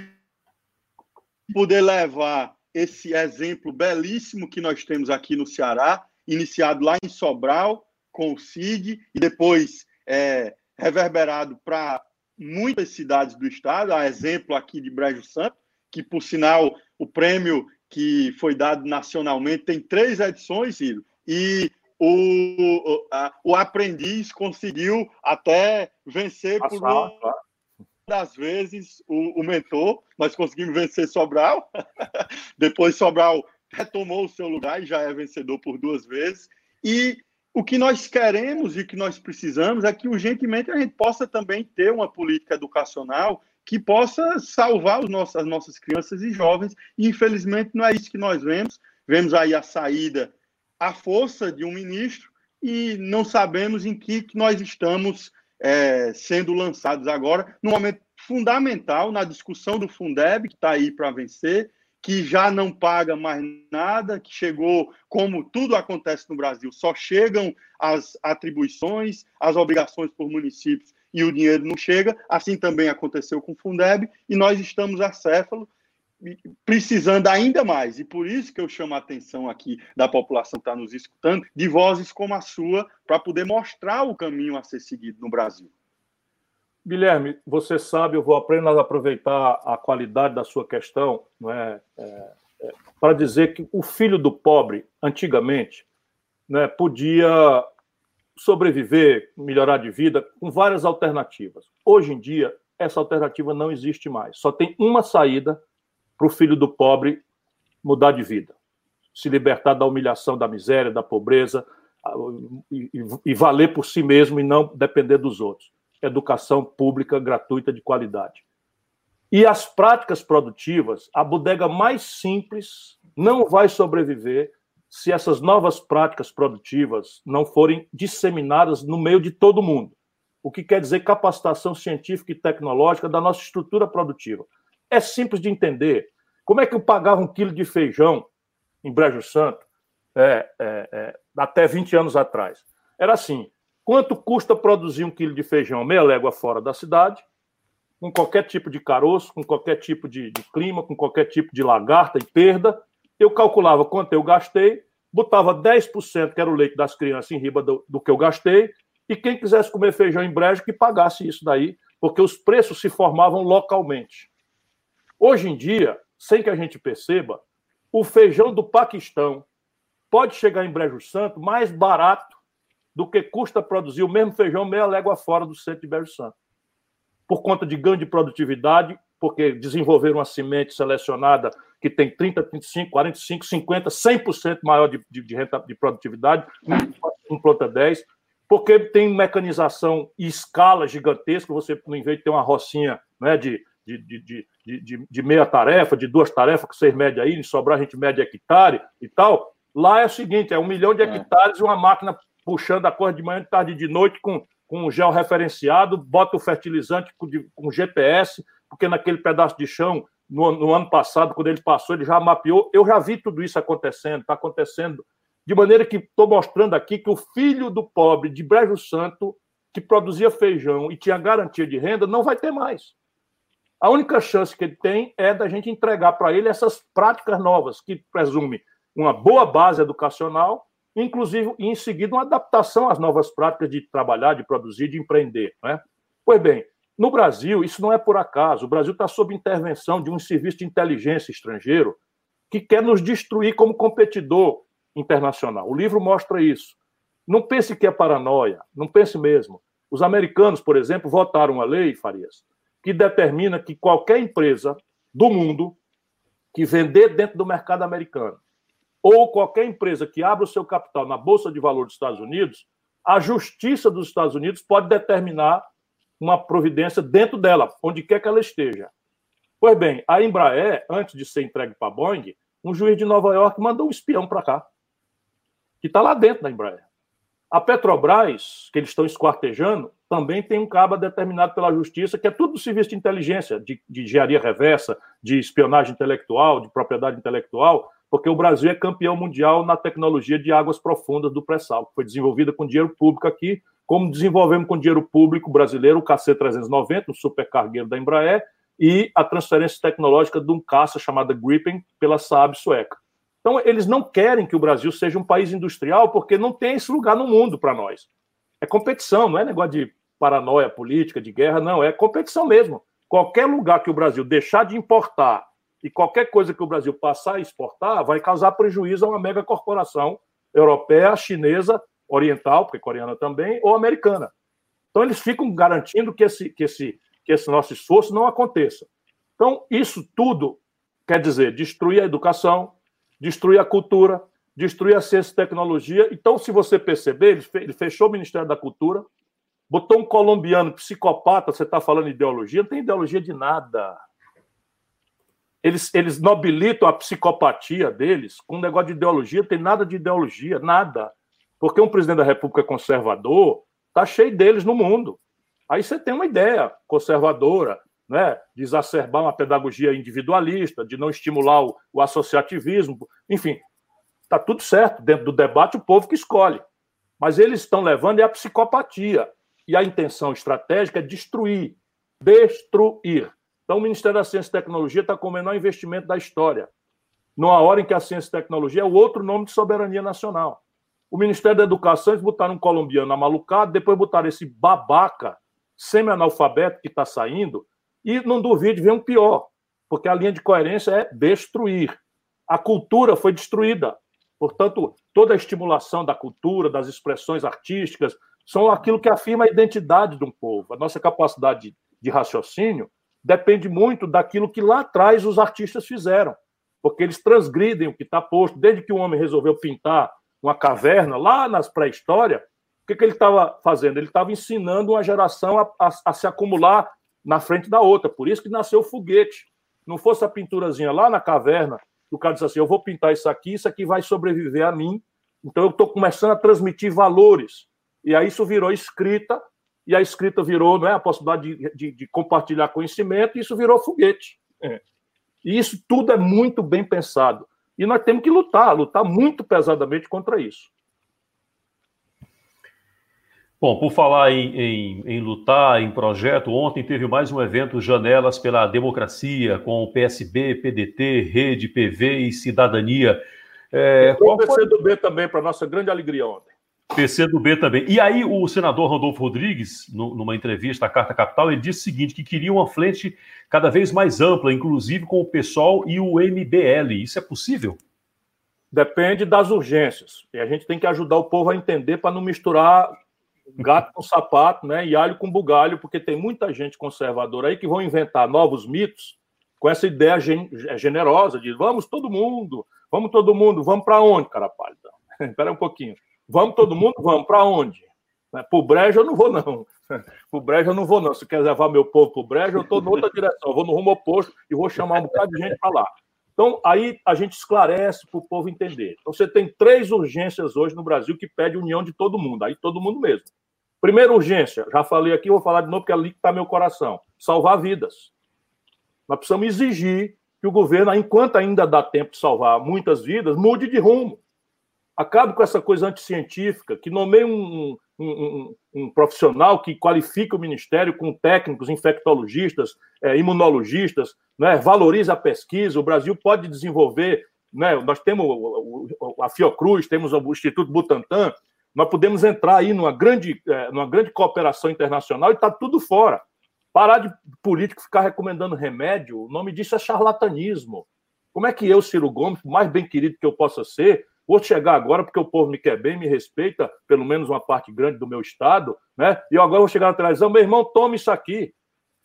poder levar esse exemplo belíssimo que nós temos aqui no Ceará, iniciado lá em Sobral, com o CID, e depois é, reverberado para muitas cidades do estado, a exemplo aqui de Brejo Santo, que, por sinal, o prêmio que foi dado nacionalmente tem três edições, Ciro, e o, a, o aprendiz conseguiu até vencer Passar, por uma claro. das vezes o, o, mentor. Nós conseguimos vencer Sobral. *laughs* Depois Sobral retomou o seu lugar e já é vencedor por duas vezes. E o que nós queremos e o que nós precisamos é que urgentemente a gente possa também ter uma política educacional que possa salvar os nossos, as nossas crianças e jovens. E infelizmente não é isso que nós vemos. Vemos aí a saída a força de um ministro e não sabemos em que, que nós estamos é, sendo lançados agora, num momento fundamental na discussão do Fundeb, que está aí para vencer, que já não paga mais nada, que chegou, como tudo acontece no Brasil, só chegam as atribuições, as obrigações por municípios e o dinheiro não chega. Assim também aconteceu com o Fundeb, e nós estamos acéfalo precisando ainda mais, e por isso que eu chamo a atenção aqui da população que está nos escutando, de vozes como a sua, para poder mostrar o caminho a ser seguido no Brasil. Guilherme, você sabe, eu vou apenas aproveitar a qualidade da sua questão é, é, é para dizer que o filho do pobre, antigamente, né, podia sobreviver, melhorar de vida com várias alternativas. Hoje em dia, essa alternativa não existe mais. Só tem uma saída para o filho do pobre mudar de vida, se libertar da humilhação, da miséria, da pobreza e, e, e valer por si mesmo e não depender dos outros. Educação pública gratuita de qualidade. E as práticas produtivas, a bodega mais simples não vai sobreviver se essas novas práticas produtivas não forem disseminadas no meio de todo mundo. O que quer dizer capacitação científica e tecnológica da nossa estrutura produtiva. É simples de entender. Como é que eu pagava um quilo de feijão em Brejo Santo é, é, é, até 20 anos atrás? Era assim: quanto custa produzir um quilo de feijão meia légua fora da cidade, com qualquer tipo de caroço, com qualquer tipo de, de clima, com qualquer tipo de lagarta e perda? Eu calculava quanto eu gastei, botava 10%, que era o leite das crianças, em riba do, do que eu gastei, e quem quisesse comer feijão em brejo, que pagasse isso daí, porque os preços se formavam localmente. Hoje em dia, sem que a gente perceba, o feijão do Paquistão pode chegar em Brejo Santo mais barato do que custa produzir o mesmo feijão meia légua fora do centro de Brejo Santo. Por conta de ganho de produtividade porque desenvolveram uma semente selecionada que tem 30, 35, 45, 50, 100% maior de, de, de, renta, de produtividade, um planta 10, porque tem mecanização e escala gigantesca, você, em vez de ter uma rocinha né, de, de, de, de, de, meia tarefa, de duas tarefas, que vocês medem aí, em sobrar a gente mede hectare e tal, lá é o seguinte, é um milhão de é. hectares e uma máquina puxando a cor de manhã, de tarde e de noite com, com um gel referenciado, bota o fertilizante com, com GPS, porque naquele pedaço de chão no, no, ano passado, quando ele passou, ele já mapeou. Eu já vi tudo isso acontecendo, está acontecendo. De maneira que estou mostrando aqui que o filho do pobre de Brejo Santo, que produzia feijão e tinha garantia de renda, não vai ter mais. A única chance que ele tem é da gente entregar para ele essas práticas novas, que presume uma boa base educacional, inclusive, e em seguida, uma adaptação às novas práticas de trabalhar, de produzir, de empreender. Né? Pois bem, no Brasil, isso não é por acaso. O Brasil está sob intervenção de um serviço de inteligência estrangeiro que quer nos destruir como competidor internacional. O livro mostra isso. Não pense que é paranoia, não pense mesmo. Os americanos, por exemplo, votaram uma lei, Farias, que determina que qualquer empresa do mundo que vender dentro do mercado americano ou qualquer empresa que abra o seu capital na Bolsa de Valores dos Estados Unidos, a justiça dos Estados Unidos pode determinar uma providência dentro dela, onde quer que ela esteja. Pois bem, a Embraer, antes de ser entregue para a Boeing, um juiz de Nova York mandou um espião para cá, que está lá dentro da Embraer. A Petrobras, que eles estão esquartejando, também tem um cabo determinado pela justiça, que é tudo do serviço de inteligência, de, de engenharia reversa, de espionagem intelectual, de propriedade intelectual, porque o Brasil é campeão mundial na tecnologia de águas profundas do pré-sal, que foi desenvolvida com dinheiro público aqui como desenvolvemos com dinheiro público brasileiro o KC-390, um supercargueiro da Embraer, e a transferência tecnológica de um caça chamado Gripen pela Saab sueca. Então, eles não querem que o Brasil seja um país industrial porque não tem esse lugar no mundo para nós. É competição, não é negócio de paranoia política, de guerra, não, é competição mesmo. Qualquer lugar que o Brasil deixar de importar e qualquer coisa que o Brasil passar a exportar vai causar prejuízo a uma mega corporação europeia, chinesa oriental, porque coreana também, ou americana. Então, eles ficam garantindo que esse, que esse, que esse nosso esforço não aconteça. Então, isso tudo quer dizer destruir a educação, destruir a cultura, destruir a ciência e tecnologia. Então, se você perceber, ele fechou o Ministério da Cultura, botou um colombiano psicopata, você está falando ideologia, não tem ideologia de nada. Eles, eles nobilitam a psicopatia deles com um negócio de ideologia, tem nada de ideologia, nada. Porque um presidente da República conservador está cheio deles no mundo. Aí você tem uma ideia conservadora, né, de exacerbar uma pedagogia individualista, de não estimular o, o associativismo, enfim, está tudo certo. Dentro do debate, o povo que escolhe. Mas eles estão levando é a psicopatia. E a intenção estratégica é destruir, destruir. Então, o Ministério da Ciência e Tecnologia está com o menor investimento da história. Numa hora em que a ciência e tecnologia é o outro nome de soberania nacional. O Ministério da Educação, eles botaram um colombiano amalucado, depois botaram esse babaca semi-analfabeto que está saindo, e não duvide, vem um pior, porque a linha de coerência é destruir. A cultura foi destruída. Portanto, toda a estimulação da cultura, das expressões artísticas, são aquilo que afirma a identidade de um povo. A nossa capacidade de raciocínio depende muito daquilo que lá atrás os artistas fizeram, porque eles transgridem o que está posto. Desde que o homem resolveu pintar uma caverna, lá nas pré-história, o que, que ele estava fazendo? Ele estava ensinando uma geração a, a, a, se acumular na frente da outra. Por isso que nasceu o foguete. Não fosse a pinturazinha lá na caverna, o cara disse assim: eu vou pintar isso aqui, isso aqui vai sobreviver a mim. Então eu estou começando a transmitir valores. E aí isso virou escrita, e a escrita virou não é, a possibilidade de, de, de compartilhar conhecimento, e isso virou foguete. É. E isso tudo é muito bem pensado. E nós temos que lutar, lutar muito pesadamente contra isso. Bom, por falar em, em, em, lutar, em projeto, ontem teve mais um evento Janelas pela Democracia, com o PSB, PDT, Rede, PV e Cidadania. É, o PCdoB também, para nossa grande alegria ontem. PC do B também. E aí o senador Rodolfo Rodrigues, no, numa entrevista à Carta Capital, ele disse o seguinte, que queria uma frente cada vez mais ampla, inclusive com o PSOL e o MBL. Isso é possível? Depende das urgências. E a gente tem que ajudar o povo a entender para não misturar gato com sapato, né? E alho com bugalho, porque tem muita gente conservadora aí que vão inventar novos mitos com essa ideia gen generosa de vamos todo mundo, vamos todo mundo, vamos para onde, cara? *laughs* Espera um pouquinho. Vamos todo mundo, vamos para onde? Né? Para o brejo eu não vou, não. *laughs* Para o brejo eu não vou, não. Se quer levar meu povo para o brejo, eu estou em outra direção. Eu vou no rumo oposto e vou chamar um bocado de gente para lá. Então, aí a gente esclarece para o povo entender. Então, você tem três urgências hoje no Brasil que pede união de todo mundo, aí todo mundo mesmo. Primeira urgência, já falei aqui, vou falar de novo, porque é ali que está meu coração: salvar vidas. Nós precisamos exigir que o governo, enquanto ainda dá tempo de salvar muitas vidas, mude de rumo. Acabe com essa coisa anticientífica, que nomeie um, um, um, um profissional que qualifica o ministério com técnicos, infectologistas, é, imunologistas, né, valorize a pesquisa. O Brasil pode desenvolver, né, nós temos a Fiocruz, temos o Instituto Butantan, nós podemos entrar aí numa grande, é, numa grande cooperação internacional e está tudo fora. Parar de político ficar recomendando remédio, o nome disso é charlatanismo. Como é que eu, Ciro Gomes, mais bem querido que eu possa ser, vou chegar agora porque o povo me quer bem, me respeita, pelo menos uma parte grande do meu estado, né? E eu agora vou chegar na televisão, meu irmão, tome isso aqui.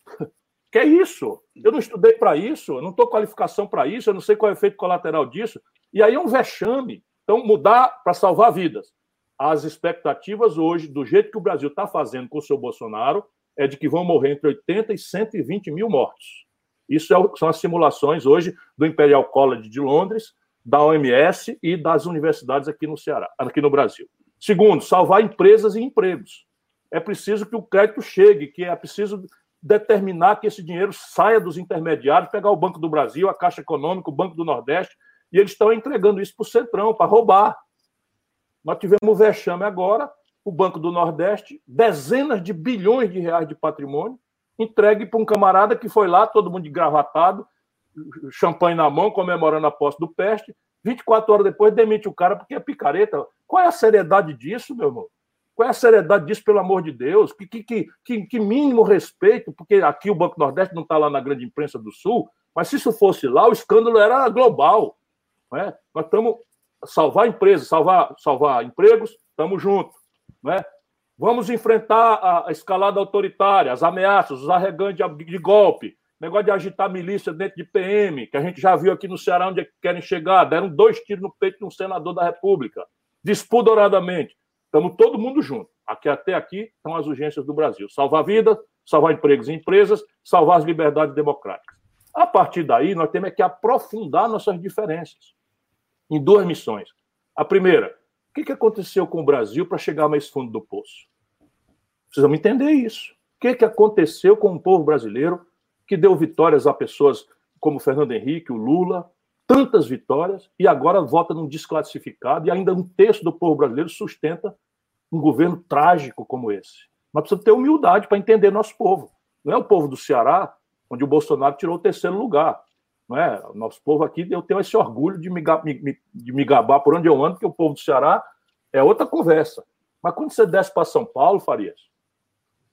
*laughs* Que é isso? Eu não estudei para isso, eu não estou qualificação para isso, eu não sei qual é o efeito colateral disso. E aí é um vexame. Então, mudar para salvar vidas. As expectativas hoje, do jeito que o Brasil está fazendo com o seu Bolsonaro, é de que vão morrer entre 80 e 120 mil mortos. Isso é são as simulações hoje do Imperial College de Londres, da OMS e das universidades aqui no Ceará, aqui no Brasil. Segundo, salvar empresas e empregos. É preciso que o crédito chegue, que é preciso determinar que esse dinheiro saia dos intermediários, pegar o Banco do Brasil, a Caixa Econômica, o Banco do Nordeste, e eles estão entregando isso para o Centrão, para roubar. Nós tivemos o vexame agora, o Banco do Nordeste, dezenas de bilhões de reais de patrimônio, entregue para um camarada que foi lá, todo mundo de gravatado, champanhe na mão, comemorando a posse do Peste, 24 horas depois demite o cara porque é picareta. Qual é a seriedade disso, meu irmão? Qual é a seriedade disso, pelo amor de Deus? Que, que, que, que mínimo respeito, porque aqui o Banco Nordeste não está lá na grande imprensa do Sul, mas se isso fosse lá, o escândalo era global. Não é? Nós estamos salvar empresas, salvar, salvar empregos, estamos juntos. Não é? Vamos enfrentar a escalada autoritária, as ameaças, os arregantes de golpe, negócio de agitar milícia dentro de PM, que a gente já viu aqui no Ceará onde é que querem chegar, deram dois tiros no peito de um senador da República, despudoradamente. Estamos todo mundo junto. Aqui até aqui estão as urgências do Brasil: salvar vidas, salvar empregos e empresas, salvar as liberdades democráticas. A partir daí, nós temos que aprofundar nossas diferenças em duas missões. A primeira, o que aconteceu com o Brasil para chegar mais fundo do poço? Precisamos entender isso. O que aconteceu com o povo brasileiro que deu vitórias a pessoas como Fernando Henrique, o Lula, tantas vitórias e agora vota num desclassificado e ainda um terço do povo brasileiro sustenta um governo trágico como esse. Mas precisa ter humildade para entender nosso povo. Não é o povo do Ceará, onde o Bolsonaro tirou o terceiro lugar. Não é? Nosso povo aqui, eu tenho esse orgulho de me, de me gabar por onde eu ando, porque o povo do Ceará é outra conversa. Mas quando você desce para São Paulo, Farias,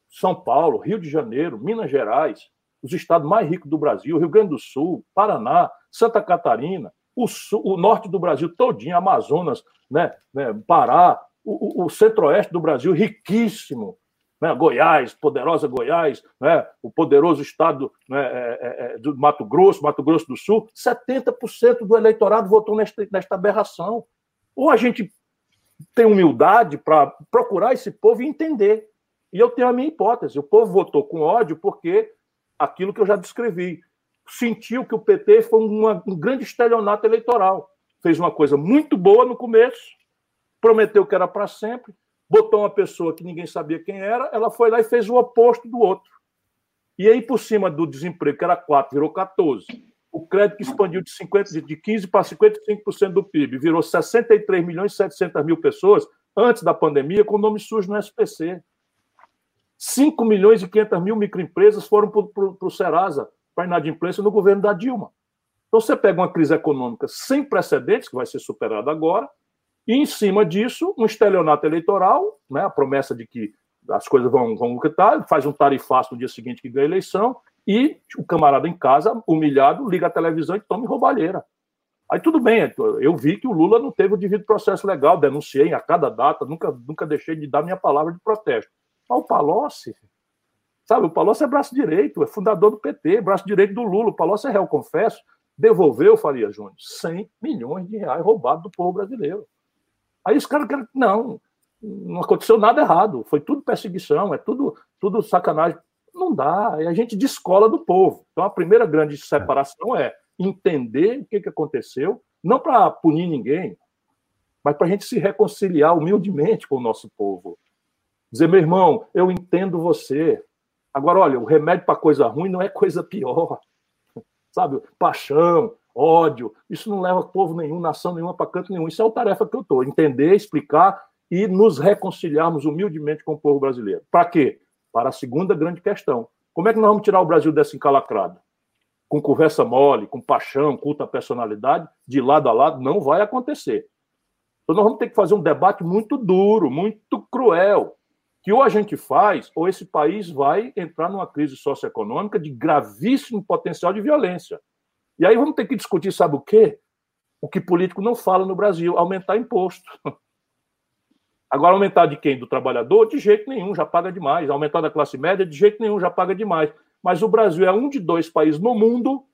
São Paulo, Rio de Janeiro, Minas Gerais, os estados mais ricos do Brasil, Rio Grande do Sul, Paraná, Santa Catarina, o, sul, o norte do Brasil todinho, Amazonas, né, né Pará, o, o centro-oeste do Brasil riquíssimo, né, Goiás, poderosa Goiás, né, o poderoso estado né, é, é, é do Mato Grosso, Mato Grosso do Sul, 70% do eleitorado votou nesta, nesta aberração. Ou a gente tem humildade para procurar esse povo e entender. E eu tenho a minha hipótese: o povo votou com ódio porque aquilo que eu já descrevi. Sentiu que o PT foi uma, um grande estelionato eleitoral. Fez uma coisa muito boa no começo, prometeu que era para sempre, botou uma pessoa que ninguém sabia quem era, ela foi lá e fez o oposto do outro. E aí, por cima do desemprego, que era 4, virou 14. O crédito expandiu de, 50, de 15% para 55% do PIB, virou 63 milhões e 700 mil pessoas antes da pandemia, com o nome sujo no SPC. 5 milhões e 500 mil microempresas foram para o Serasa, para inadimplência no governo da Dilma. Então você pega uma crise econômica sem precedentes, que vai ser superada agora, e em cima disso, um estelionato eleitoral, né, a promessa de que as coisas vão, vão lucrar, faz um tarifaço no dia seguinte que ganha a eleição, e o camarada em casa, humilhado, liga a televisão e toma roubalheira. Aí tudo bem, eu vi que o Lula não teve o devido processo legal, denunciei a cada data, nunca, nunca deixei de dar minha palavra de protesto. Mas o Palocci, sabe, o Palocci é braço direito, é fundador do PT, braço direito do Lula, o Palocci é réu, confesso, devolveu, Faria Júnior, 100 milhões de reais roubados do povo brasileiro. Aí os caras querem, não, não aconteceu nada errado, foi tudo perseguição, é tudo, tudo sacanagem. Não dá, e a gente descola do povo. Então a primeira grande separação é entender o que, que aconteceu, não para punir ninguém, mas para a gente se reconciliar humildemente com o nosso povo. Dizer, meu irmão, eu entendo você. Agora, olha, o remédio para coisa ruim não é coisa pior. *laughs* Sabe? Paixão, ódio, isso não leva povo nenhum, nação nenhuma para canto nenhum. Isso é a tarefa que eu estou, entender, explicar e nos reconciliarmos humildemente com o povo brasileiro. Para quê? Para a segunda grande questão. Como é que nós vamos tirar o Brasil dessa encalacrada? Com conversa mole, com paixão, culto à personalidade, de lado a lado, não vai acontecer. Então nós vamos ter que fazer um debate muito duro, muito cruel, que ou a gente faz, ou esse país vai entrar numa crise socioeconômica de gravíssimo potencial de violência. E aí vamos ter que discutir, sabe o quê? O que político não fala no Brasil, aumentar imposto. *laughs* Agora, aumentar de quem? Do trabalhador? De jeito nenhum, já paga demais. Aumentar da classe média? De jeito nenhum, já paga demais. Mas o Brasil é um de dois países no mundo,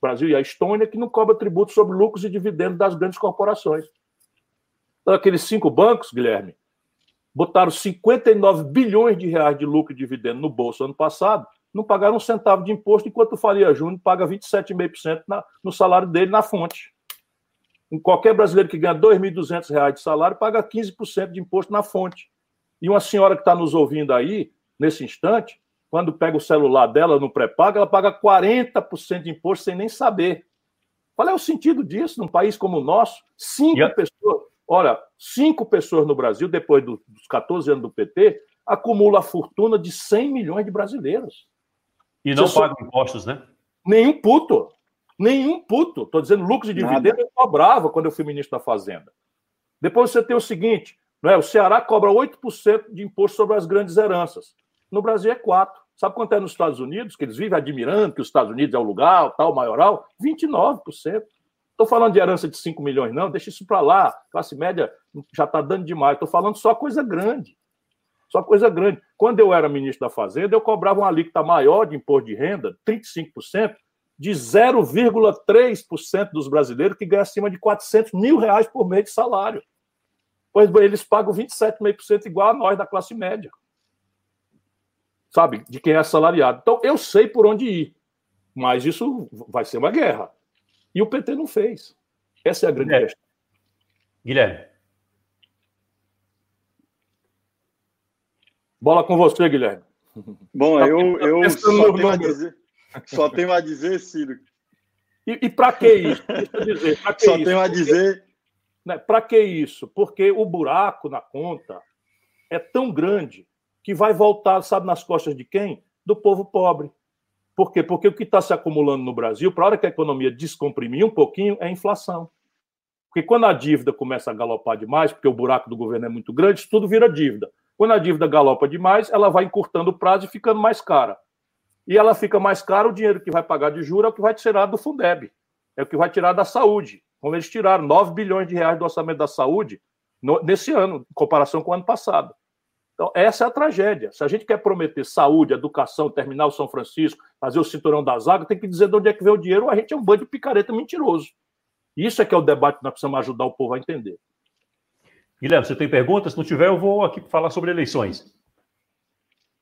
Brasil e a Estônia, que não cobra tributo sobre lucros e dividendos das grandes corporações. Então, aqueles cinco bancos, Guilherme, botaram 59 bilhões de reais de lucro e dividendo no bolso ano passado, não pagaram um centavo de imposto, enquanto o Faria Júnior paga 27,5% no salário dele na fonte. Qualquer brasileiro que ganha R$ 2.200 de salário paga 15% de imposto na fonte. E uma senhora que está nos ouvindo aí, nesse instante, quando pega o celular dela no pré-pago, ela paga 40% de imposto sem nem saber. Qual é o sentido disso num país como o nosso? Cinco pessoas, olha, cinco pessoas no Brasil, depois dos 14 anos do PT, acumula a fortuna de 100 milhões de brasileiros. E não pagam impostos, né? Nenhum puto. Nenhum puto. Estou dizendo lucros e dividendos eu cobrava quando eu fui ministro da Fazenda. Depois você tem o seguinte: não é? o Ceará cobra 8% de imposto sobre as grandes heranças. No Brasil é 4%. Sabe quanto é nos Estados Unidos? Que eles vivem admirando que os Estados Unidos é o lugar, tal, maioral? 29%. Estou falando de herança de 5 milhões, não, deixa isso para lá. Classe média já está dando demais. Estou falando só coisa grande. Só coisa grande. Quando eu era ministro da Fazenda, eu cobrava uma alíquota maior de imposto de renda, 35%, de 0,3% dos brasileiros que ganham acima de 400 mil reais por mês de salário. Pois bem, eles pagam 27,5% igual a nós da classe média. Sabe? De quem é assalariado. Então, eu sei por onde ir. Mas isso vai ser uma guerra. E o PT não fez. Essa é a grande questão. Guilherme. Bola com você, Guilherme. Bom, tá eu, eu só tenho a dizer. Só tenho a dizer, Ciro. E, e para que isso? Dizer. Que Só isso? tenho a dizer. Né, para que isso? Porque o buraco na conta é tão grande que vai voltar, sabe, nas costas de quem? Do povo pobre. Por quê? Porque o que está se acumulando no Brasil, para a hora que a economia descomprimir um pouquinho, é a inflação. Porque quando a dívida começa a galopar demais, porque o buraco do governo é muito grande, tudo vira dívida. Quando a dívida galopa demais, ela vai encurtando o prazo e ficando mais cara e ela fica mais cara, o dinheiro que vai pagar de juros é o que vai tirar do Fundeb, é o que vai tirar da saúde. Como eles tiraram 9 bilhões de reais do orçamento da saúde no, nesse ano, em comparação com o ano passado. Então, essa é a tragédia. Se a gente quer prometer saúde, educação, terminar o São Francisco, fazer o cinturão das águas, tem que dizer de onde é que vem o dinheiro, ou a gente é um bando de picareta mentiroso. Isso é que é o debate que nós precisamos ajudar o povo a entender. Guilherme, você tem perguntas? Se não tiver, eu vou aqui falar sobre eleições.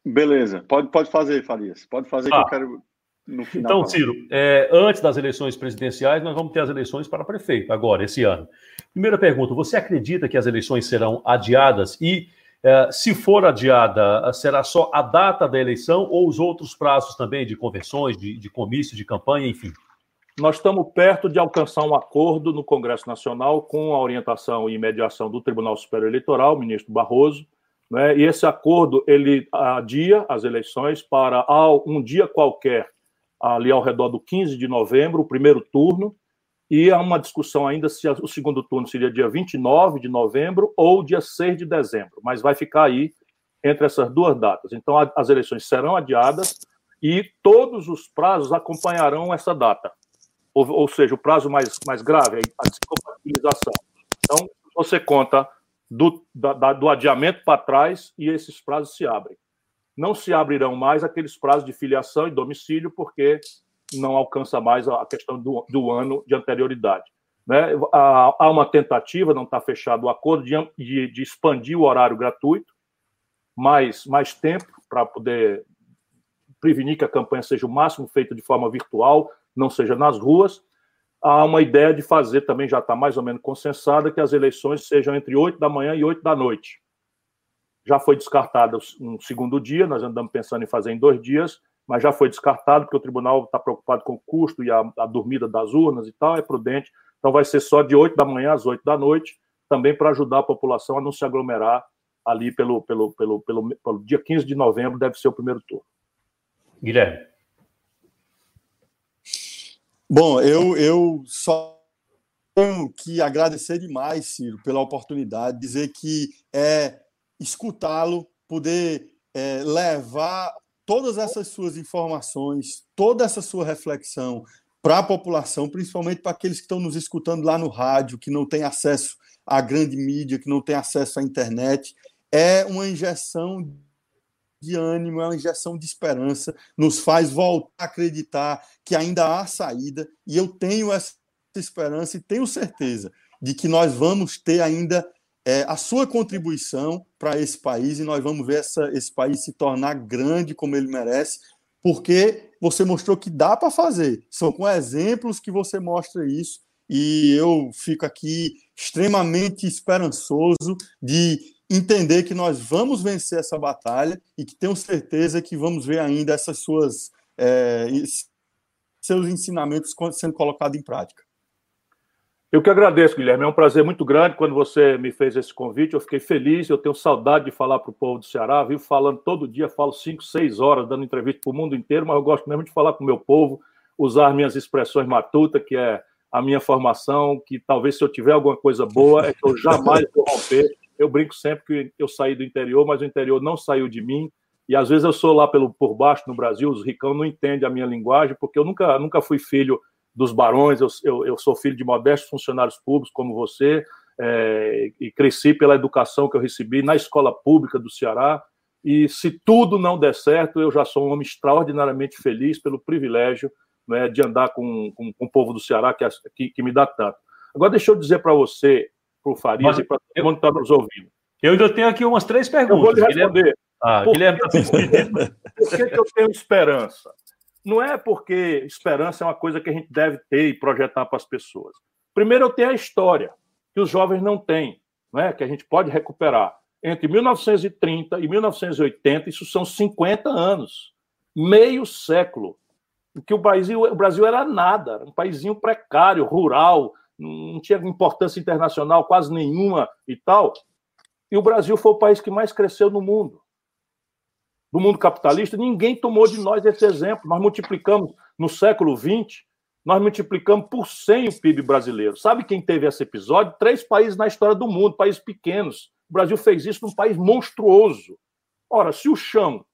Beleza, pode, pode fazer, Farias. Pode fazer ah. que eu quero no final. Então, Ciro, é, antes das eleições presidenciais, nós vamos ter as eleições para prefeito, agora, esse ano. Primeira pergunta: você acredita que as eleições serão adiadas? E, se for adiada, será só a data da eleição ou os outros prazos também de convenções, de, de comício, de campanha, enfim? Nós estamos perto de alcançar um acordo no Congresso Nacional com a orientação e mediação do Tribunal Superior Eleitoral, ministro Barroso né? E esse acordo ele adia as eleições para um dia qualquer, ali ao redor do 15 de novembro, o primeiro turno, e há uma discussão ainda se o segundo turno seria dia 29 de novembro ou dia 6 de dezembro, mas vai ficar aí entre essas duas datas. Então, as eleições serão adiadas e todos os prazos acompanharão essa data. ou, ou seja, o prazo mais, mais grave, a descompatibilização. Então, você conta do, da, do adiamento para trás e esses prazos se abrem. Não se abrirão mais aqueles prazos de filiação e domicílio, porque não alcança mais a questão do, do ano de anterioridade. Né? Há uma tentativa, não está fechado o acordo, de, de, de, expandir o horário gratuito, mais, mais tempo para poder prevenir que a campanha seja o máximo feita de forma virtual, não seja nas ruas. Há uma ideia de fazer, também já está mais ou menos consensada, que as eleições sejam entre 8 da manhã e 8 da noite. Já foi descartada um segundo dia, nós andamos pensando em fazer em dois dias, mas já foi descartado, porque o tribunal está preocupado com o custo e a, a dormida das urnas e tal, é prudente. Então vai ser só de 8 da manhã às 8 da noite, também para ajudar a população a não se aglomerar ali pelo, pelo, pelo, pelo, pelo dia 15 de novembro, deve ser o primeiro turno. Guilherme. Bom, eu, eu só tenho que agradecer demais, Ciro, pela oportunidade, dizer que é escutá-lo, poder é, levar todas essas suas informações, toda essa sua reflexão para a população, principalmente para aqueles que estão nos escutando lá no rádio, que não têm acesso à grande mídia, que não têm acesso à internet, é uma injeção de ânimo, é uma injeção de esperança, nos faz voltar a acreditar que ainda há saída, e eu tenho essa esperança e tenho certeza de que nós vamos ter ainda é, a sua contribuição para esse país e nós vamos ver essa, esse país se tornar grande como ele merece, porque você mostrou que dá para fazer. São com exemplos que você mostra isso e eu fico aqui extremamente esperançoso de entender que nós vamos vencer essa batalha e que tenho certeza que vamos ver ainda essas suas é, seus ensinamentos sendo colocados em prática. Eu que agradeço, Guilherme. É um prazer muito grande quando você me fez esse convite. Eu fiquei feliz. Eu tenho saudade de falar para o povo do Ceará. Vivo falando todo dia, falo cinco, seis horas, dando entrevista para o mundo inteiro, mas eu gosto mesmo de falar com o meu povo, usar minhas expressões matutas, que é a minha formação, que talvez se eu tiver alguma coisa boa, é que eu jamais vou romper. Eu brinco sempre que eu saí do interior, mas o interior não saiu de mim. E às vezes eu sou lá pelo, por baixo no Brasil, os ricão não entendem a minha linguagem, porque eu nunca, nunca fui filho dos barões, eu, eu, eu sou filho de modestos funcionários públicos como você, é, e cresci pela educação que eu recebi na escola pública do Ceará. E se tudo não der certo, eu já sou um homem extraordinariamente feliz pelo privilégio né, de andar com, com, com, o povo do Ceará, que, que, que me dá tanto. Agora, deixa eu dizer para você, para o Farias e para todo mundo que está nos ouvindo. Eu ainda tenho aqui umas três perguntas. Eu vou lhe responder. Guilherme, ah, por, Guilherme tá por que, que eu tenho esperança? Não é porque esperança é uma coisa que a gente deve ter e projetar para as pessoas. Primeiro, eu tenho a história, que os jovens não têm, né? que a gente pode recuperar. Entre 1930 e 1980, isso são 50 anos, meio século, em que o Brasil, o Brasil era nada, era um paísinho precário, rural, não tinha importância internacional quase nenhuma e tal. E o Brasil foi o país que mais cresceu no mundo do mundo capitalista, ninguém tomou de nós esse exemplo. Nós multiplicamos no século XX, nós multiplicamos por 100 o PIB brasileiro. Sabe quem teve esse episódio? Três países na história do mundo, países pequenos. O Brasil fez isso num país monstruoso. Ora, se o chão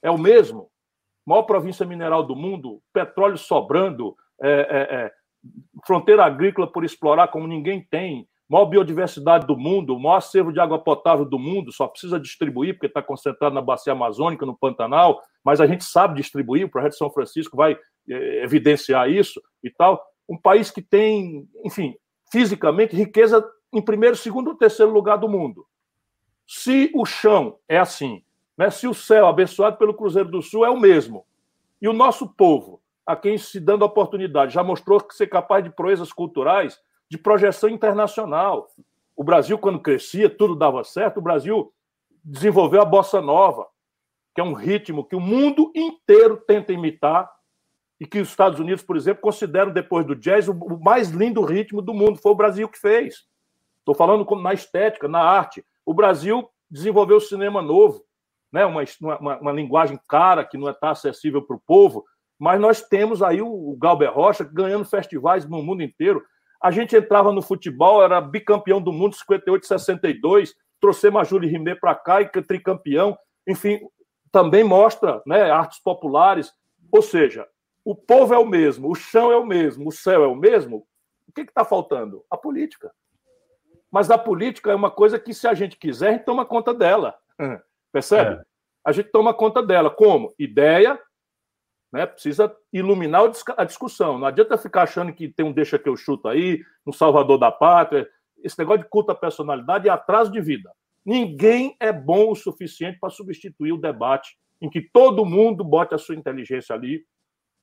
é o mesmo, maior província mineral do mundo, petróleo sobrando, é, é, é, fronteira agrícola por explorar como ninguém tem, maior biodiversidade do mundo, o maior acervo de água potável do mundo, só precisa distribuir, porque está concentrado na bacia amazônica, no Pantanal, mas a gente sabe distribuir, o projeto de São Francisco vai é, evidenciar isso e tal. Um país que tem, enfim, fisicamente, riqueza em primeiro, segundo ou terceiro lugar do mundo. Se o chão é assim, né, se o céu abençoado pelo Cruzeiro do Sul é o mesmo, e o nosso povo, a quem se dando a oportunidade, já mostrou que ser capaz de proezas culturais, de projeção internacional. O Brasil, quando crescia, tudo dava certo, o Brasil desenvolveu a bossa nova, que é um ritmo que o mundo inteiro tenta imitar e que os Estados Unidos, por exemplo, consideram, depois do jazz, o mais lindo ritmo do mundo. Foi o Brasil que fez. Estou falando na estética, na arte. O Brasil desenvolveu o cinema novo, né? uma, uma, uma linguagem cara que não está acessível para o povo, mas nós temos aí o Galber Rocha ganhando festivais no mundo inteiro. A gente entrava no futebol, era bicampeão do mundo 58 62, trouxemos a Júlia Rimet para cá e tricampeão. Enfim, também mostra né, artes populares. Ou seja, o povo é o mesmo, o chão é o mesmo, o céu é o mesmo, o que está faltando? A política. Mas a política é uma coisa que, se a gente quiser, a gente toma conta dela. Percebe? É. A gente toma conta dela. Como? Ideia, né? precisa iluminar a discussão. Não adianta ficar achando que tem um deixa que eu chuto aí, um salvador da pátria. Esse negócio de culto à personalidade é atraso de vida. Ninguém é bom o suficiente para substituir o debate em que todo mundo bote a sua inteligência ali,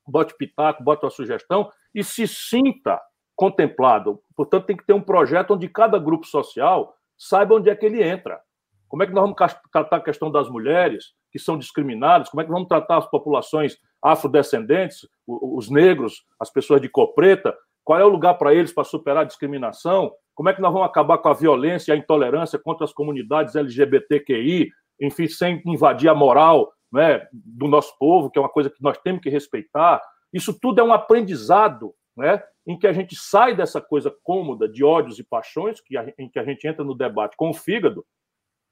bote pitaco, bote a sugestão e se sinta contemplado. Portanto, tem que ter um projeto onde cada grupo social saiba onde é que ele entra. Como é que nós vamos tratar a questão das mulheres que são discriminadas? Como é que vamos tratar as populações afrodescendentes, os negros, as pessoas de cor preta? Qual é o lugar para eles para superar a discriminação? Como é que nós vamos acabar com a violência e a intolerância contra as comunidades LGBTQI, enfim, sem invadir a moral né, do nosso povo, que é uma coisa que nós temos que respeitar? Isso tudo é um aprendizado né, em que a gente sai dessa coisa cômoda de ódios e paixões, que a, em que a gente entra no debate com o fígado,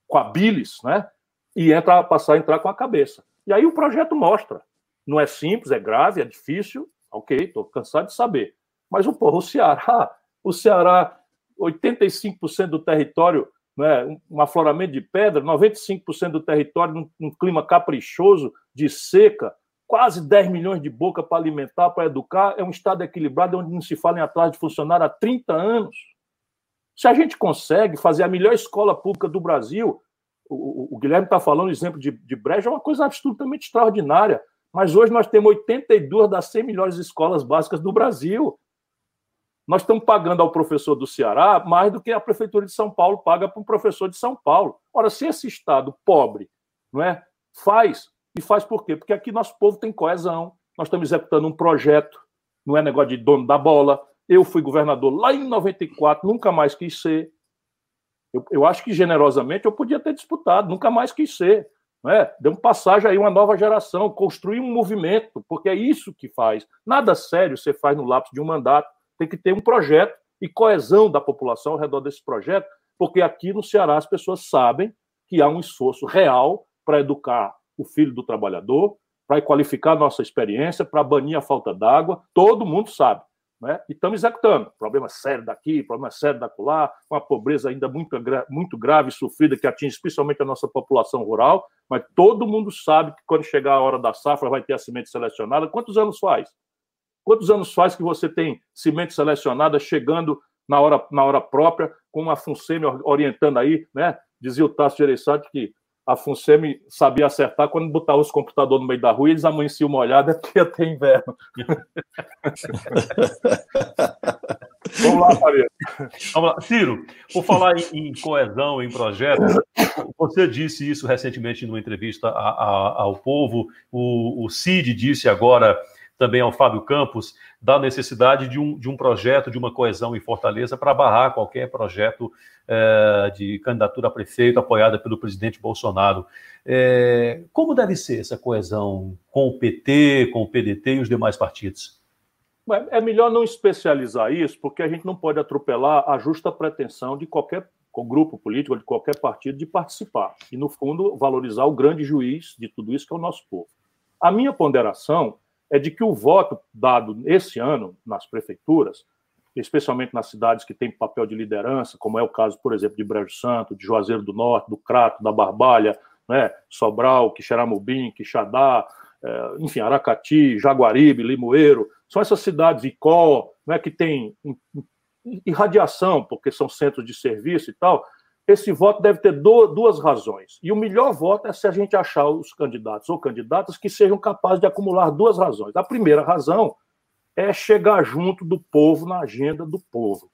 com a bilis, né, e entra, passar a entrar com a cabeça. E aí o projeto mostra. Não é simples, é grave, é difícil, ok, estou cansado de saber. Mas o, porra, o Ceará, *laughs* o Ceará 85% do território, né, um afloramento de pedra, 95% do território num, num clima caprichoso, de seca, quase 10 milhões de boca para alimentar, para educar, é um Estado equilibrado onde não se fala em atrás de funcionário há 30 anos. Se a gente consegue fazer a melhor escola pública do Brasil, o, o, Guilherme está falando o exemplo de, de Breja, é uma coisa absolutamente extraordinária. Mas hoje nós temos 82 das 100 melhores escolas básicas do Brasil nós estamos pagando ao professor do Ceará mais do que a prefeitura de São Paulo paga para um professor de São Paulo. Ora, se esse estado pobre, não é, faz e faz por quê? Porque aqui nosso povo tem coesão. Nós estamos executando um projeto, não é negócio de dono da bola. Eu fui governador lá em 94, nunca mais quis ser. Eu, eu acho que generosamente eu podia ter disputado, nunca mais quis ser. Não é? Deu passagem aí uma nova geração, construir um movimento, porque é isso que faz. Nada sério você faz no lapso de um mandato tem que ter um projeto e coesão da população ao redor desse projeto, porque aqui no Ceará as pessoas sabem que há um esforço real para educar o filho do trabalhador, para qualificar a nossa experiência, para banir a falta d'água, todo mundo sabe. Né? E estamos executando. Problema sério daqui, problema sério da lá, uma pobreza ainda muito, muito grave e sofrida que atinge especialmente a nossa população rural, mas todo mundo sabe que quando chegar a hora da safra vai ter a semente selecionada. Quantos anos faz? Quantos anos faz que você tem semente selecionada chegando na hora, na hora própria, com uma FUNSEMI orientando aí, né? Dizia o Tasso Gereissati que a FUNSEMI sabia acertar quando botava os computadores no meio da rua e eles amanheciam molhados, é porque ia ter inverno. *laughs* Vamos lá, Faria. Vamos lá. Ciro, por falar em, em, coesão, em projetos, você disse isso recentemente numa entrevista a, a, ao povo, o, o Cid disse agora também ao Fábio Campos, da necessidade de um, de um projeto, de uma coesão em Fortaleza para barrar qualquer projeto é, de candidatura a prefeito apoiada pelo presidente Bolsonaro. É, como deve ser essa coesão com o PT, com o PDT e os demais partidos? É melhor não especializar isso, porque a gente não pode atropelar a justa pretensão de qualquer grupo político, de qualquer partido, de participar. E, no fundo, valorizar o grande juiz de tudo isso, que é o nosso povo. A minha ponderação é de que o voto dado esse ano nas prefeituras, especialmente nas cidades que têm papel de liderança, como é o caso, por exemplo, de Brejo Santo, de Juazeiro do Norte, do Crato, da Barbalha, né, Sobral, Quixeramobim, Quixadá, é, enfim, Aracati, Jaguaribe, Limoeiro, são essas cidades, Icó, né, que têm irradiação, porque são centros de serviço e tal, esse voto deve ter duas razões. E o melhor voto é se a gente achar os candidatos ou candidatas que sejam capazes de acumular duas razões. A primeira razão é chegar junto do povo na agenda do povo,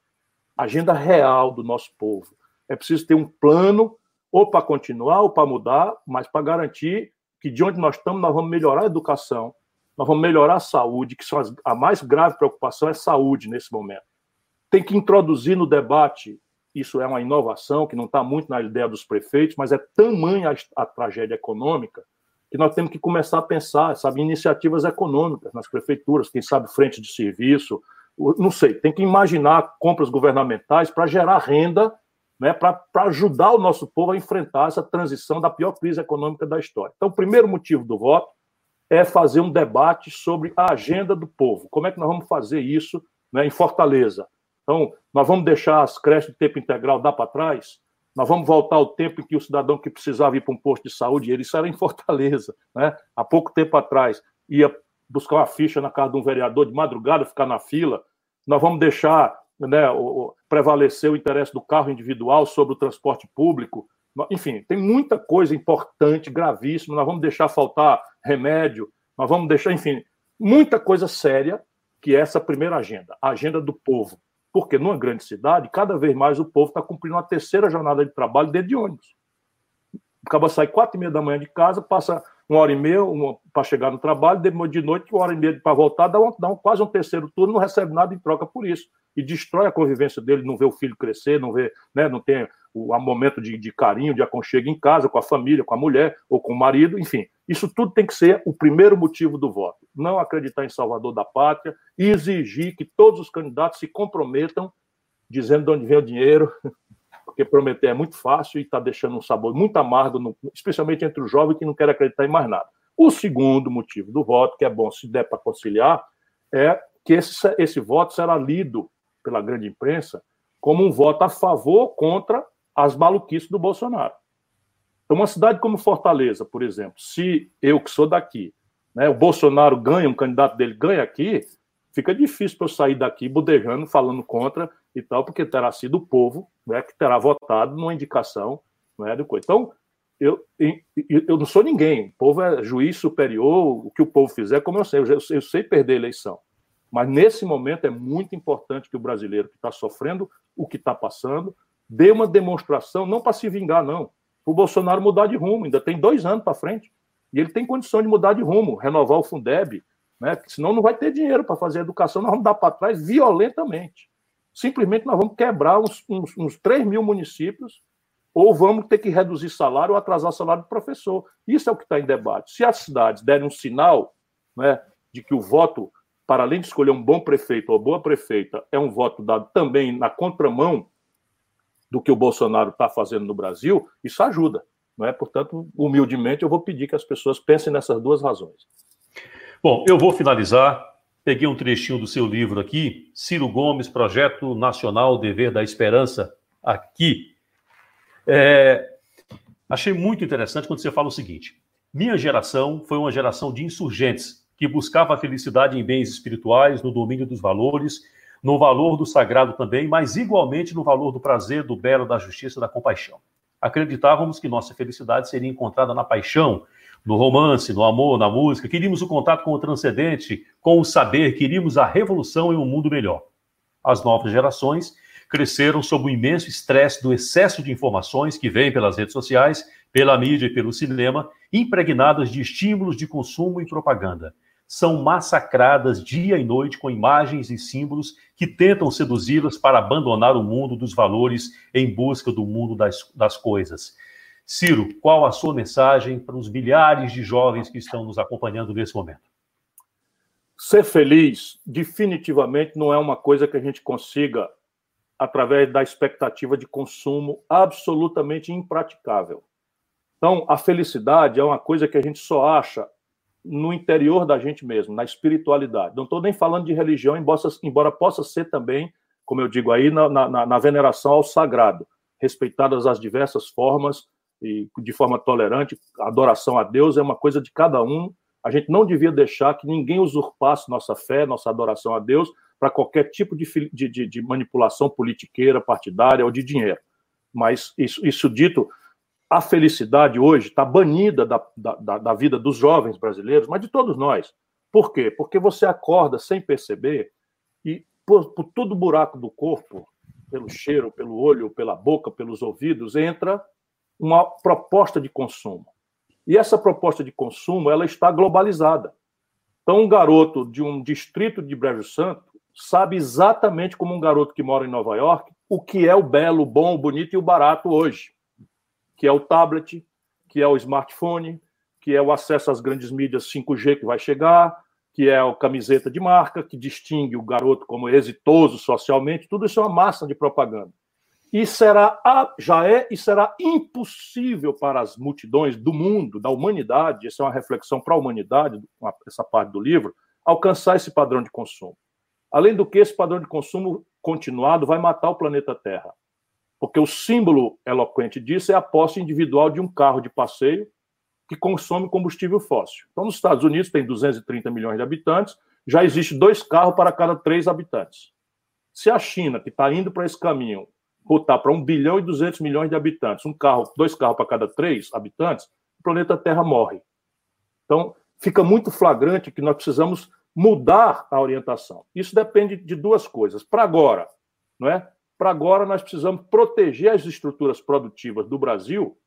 agenda real do nosso povo. É preciso ter um plano, ou para continuar, ou para mudar, mas para garantir que de onde nós estamos, nós vamos melhorar a educação, nós vamos melhorar a saúde, que a mais grave preocupação é saúde nesse momento. Tem que introduzir no debate isso é uma inovação que não está muito na ideia dos prefeitos, mas é tamanha a, tragédia econômica que nós temos que começar a pensar, sabe, iniciativas econômicas nas prefeituras, quem sabe frente de serviço, não sei, tem que imaginar compras governamentais para gerar renda, né, para ajudar o nosso povo a enfrentar essa transição da pior crise econômica da história. Então, o primeiro motivo do voto é fazer um debate sobre a agenda do povo. Como é que nós vamos fazer isso né, em Fortaleza? Então, nós vamos deixar as creches de tempo integral dar para trás? Nós vamos voltar ao tempo em que o cidadão que precisava ir para um posto de saúde, ele era em Fortaleza, né? há pouco tempo atrás, ia buscar uma ficha na casa de um vereador de madrugada, ficar na fila. Nós vamos deixar né, o, prevalecer o interesse do carro individual sobre o transporte público. Enfim, tem muita coisa importante, gravíssima. Nós vamos deixar faltar remédio, nós vamos deixar, enfim, muita coisa séria que é essa primeira agenda, a agenda do povo. Porque numa grande cidade, cada vez mais o povo está cumprindo uma terceira jornada de trabalho dentro de ônibus. Acaba sai quatro e meia da manhã de casa, passa uma hora e meia para chegar no trabalho, depois de noite, uma hora e meia para voltar, dá, um, dá um, quase um terceiro turno, não recebe nada em troca por isso. E destrói a convivência dele, não vê o filho crescer, não vê, né, não tem o, momento de, de carinho, de aconchego em casa, com a família, com a mulher ou com o marido, enfim. Isso tudo tem que ser o primeiro motivo do voto. Não acreditar em Salvador da Pátria e exigir que todos os candidatos se comprometam, dizendo de onde vem o dinheiro, *laughs* porque prometer é muito fácil e está deixando um sabor muito amargo, no, especialmente entre o jovem que não quer acreditar em mais nada. O segundo motivo do voto, que é bom se der para conciliar, é que esse, esse voto será lido pela grande imprensa como um voto a favor contra as maluquices do Bolsonaro. Então, uma cidade como Fortaleza, por exemplo, se eu que sou daqui, né, o Bolsonaro ganha, um candidato dele ganha aqui, fica difícil para eu sair daqui bodejando, falando contra e tal, porque terá sido o povo né, que terá votado numa indicação né, do coisa. Então, eu, eu não sou ninguém, o povo é juiz superior, o que o povo fizer, como eu sei, eu, eu sei perder a eleição. Mas nesse momento é muito importante que o brasileiro que está sofrendo o que está passando dê uma demonstração, não para se vingar, não, para o Bolsonaro mudar de rumo, ainda tem dois anos para frente, e ele tem condição de mudar de rumo, renovar o Fundeb, né? senão não vai ter dinheiro para fazer educação, nós vamos dar para trás violentamente simplesmente nós vamos quebrar uns, uns, uns 3 mil municípios ou vamos ter que reduzir salário ou atrasar salário do professor. Isso é o que está em debate. Se as cidades derem um sinal né, de que o voto, para além de escolher um bom prefeito ou boa prefeita, é um voto dado também na contramão do que o Bolsonaro está fazendo no Brasil, isso ajuda. Não é? Portanto, humildemente, eu vou pedir que as pessoas pensem nessas duas razões. Bom, eu vou finalizar Peguei um trechinho do seu livro aqui, Ciro Gomes, Projeto Nacional Dever da Esperança, aqui. É, achei muito interessante quando você fala o seguinte: minha geração foi uma geração de insurgentes que buscava a felicidade em bens espirituais, no domínio dos valores, no valor do sagrado também, mas igualmente no valor do prazer, do belo, da justiça, da compaixão. Acreditávamos que nossa felicidade seria encontrada na paixão, no romance, no amor, na música, queríamos o contato com o transcendente, com o saber, queríamos a revolução e um mundo melhor. As novas gerações cresceram sob o imenso estresse do excesso de informações que vem pelas redes sociais, pela mídia e pelo cinema, impregnadas de estímulos de consumo e propaganda. São massacradas dia e noite com imagens e símbolos que tentam seduzi-las para abandonar o mundo dos valores em busca do mundo das, das coisas. Ciro, qual a sua mensagem para os milhares de jovens que estão nos acompanhando nesse momento? Ser feliz, definitivamente, não é uma coisa que a gente consiga através da expectativa de consumo absolutamente impraticável. Então, a felicidade é uma coisa que a gente só acha no interior da gente mesmo, na espiritualidade. Não estou nem falando de religião, embora, possa ser também, como eu digo aí, na, na, na veneração ao sagrado, respeitadas as diversas formas e de forma tolerante. Adoração a Deus é uma coisa de cada um. A gente não devia deixar que ninguém usurpasse nossa fé, nossa adoração a Deus, para qualquer tipo de, de, de, manipulação politiqueira, partidária ou de dinheiro. Mas isso, isso dito, a felicidade hoje está banida da, da, da vida dos jovens brasileiros, mas de todos nós. Por quê? Porque você acorda sem perceber e por, por todo buraco do corpo, pelo cheiro, pelo olho, pela boca, pelos ouvidos, entra uma proposta de consumo. E essa proposta de consumo ela está globalizada. Então, um garoto de um distrito de Brejo Santo sabe exatamente como um garoto que mora em Nova York o que é o belo, o bom, o bonito e o barato hoje, que é o tablet, que é o smartphone, que é o acesso às grandes mídias 5G que vai chegar, que é a camiseta de marca, que distingue o garoto como exitoso socialmente, tudo isso é uma massa de propaganda. E será, já é e será impossível para as multidões do mundo, da humanidade, essa é uma reflexão para a humanidade, essa parte do livro, alcançar esse padrão de consumo. Além do que, esse padrão de consumo continuado vai matar o planeta Terra. Porque o símbolo eloquente disso é a posse individual de um carro de passeio que consome combustível fóssil. Então, nos Estados Unidos, tem 230 milhões de habitantes, já existe dois carros para cada três habitantes. Se a China, que está indo para esse caminho, botar para 1 bilhão e 200 milhões de habitantes, um carro, dois carros para cada três habitantes, o planeta Terra morre. Então, fica muito flagrante que nós precisamos mudar a orientação. Isso depende de duas coisas. Para agora, não é? Para agora nós precisamos proteger as estruturas produtivas do Brasil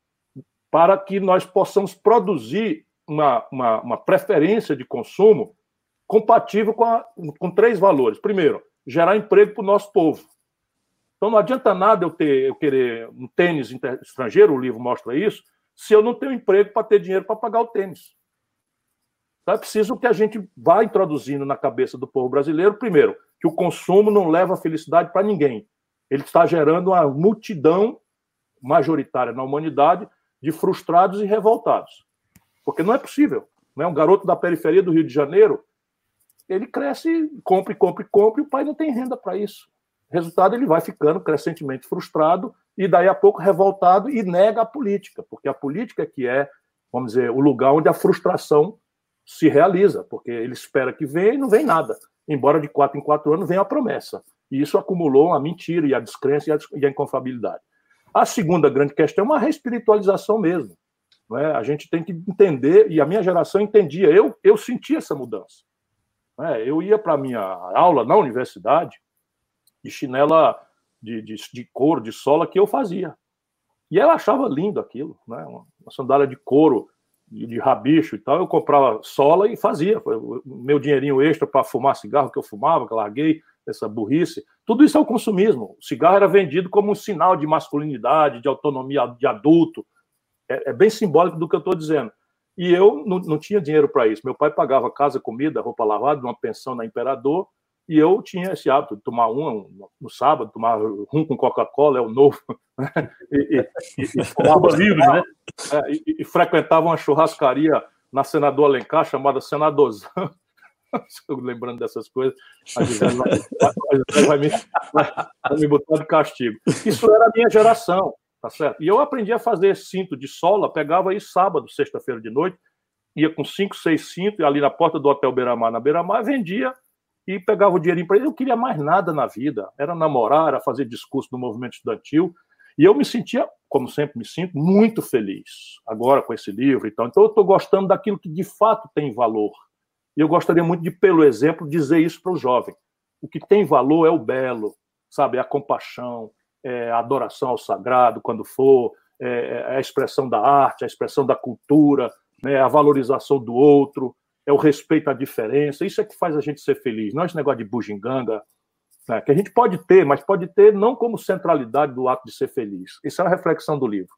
para que nós possamos produzir uma, uma, uma preferência de consumo compatível com, a, com três valores. Primeiro, gerar emprego para o nosso povo. Então não adianta nada eu ter eu querer um tênis estrangeiro, o livro mostra isso, se eu não tenho emprego para ter dinheiro para pagar o tênis. Então é preciso que a gente vá introduzindo na cabeça do povo brasileiro, primeiro, que o consumo não leva felicidade para ninguém. Ele está gerando uma multidão majoritária na humanidade de frustrados e revoltados. Porque não é possível. Né? Um garoto da periferia do Rio de Janeiro, ele cresce, compra, compra, compra, e o pai não tem renda para isso. Resultado, ele vai ficando crescentemente frustrado e daí a pouco revoltado e nega a política, porque a política é que é, vamos dizer, o lugar onde a frustração se realiza, porque ele espera que venha e não vem nada. Embora de quatro em quatro anos venha a promessa. E isso acumulou a mentira e a descrença e a inconfabilidade. A segunda grande questão é uma reespiritualização mesmo. É? A gente tem que entender, e a minha geração entendia, eu, eu senti essa mudança. É? Eu ia para a minha aula na universidade de chinela de, de, de couro, de sola, que eu fazia. E ela achava lindo aquilo, né? uma, sandália de couro, de, de rabicho e tal. Eu comprava sola e fazia. Meu dinheirinho extra para fumar cigarro que eu fumava, que eu larguei, essa burrice. Tudo isso é o consumismo. O cigarro era vendido como um sinal de masculinidade, de autonomia de adulto. É, é bem simbólico do que eu estou dizendo. E eu não, não tinha dinheiro para isso. Meu pai pagava casa, comida, roupa lavada, uma pensão na Imperador, e eu tinha esse hábito de tomar um no sábado, tomar rum com Coca-Cola, é o novo, né? e, e, e, e né? É, e, e, frequentava uma churrascaria na Senador Alencar, chamada Senadorzão, lembrando dessas coisas, a Gisele vai, vai, me, vai me botar de castigo. Isso era a minha geração, tá certo? E eu aprendi a fazer cinto de sola, pegava aí sábado, sexta-feira de noite, ia com cinco, seis cintos, ali na porta do Hotel Beira-Mar, na Beira-Mar, vendia e pegava o dinheirinho para ele. Eu queria mais nada na vida, era namorar, era fazer discurso no movimento estudantil, e eu me sentia, como sempre me sinto, muito feliz agora com esse livro e tal. Então eu estou gostando daquilo que de fato tem valor e eu gostaria muito de, pelo exemplo, dizer isso para o jovem. O que tem valor é o belo, sabe? A compaixão, é a adoração ao sagrado, quando for, é, é a expressão da arte, a expressão da cultura, né? a valorização do outro, é o respeito à diferença. Isso é que faz a gente ser feliz. Não é esse negócio de bujinganga, né? que a gente pode ter, mas pode ter não como centralidade do ato de ser feliz. Isso é a reflexão do livro.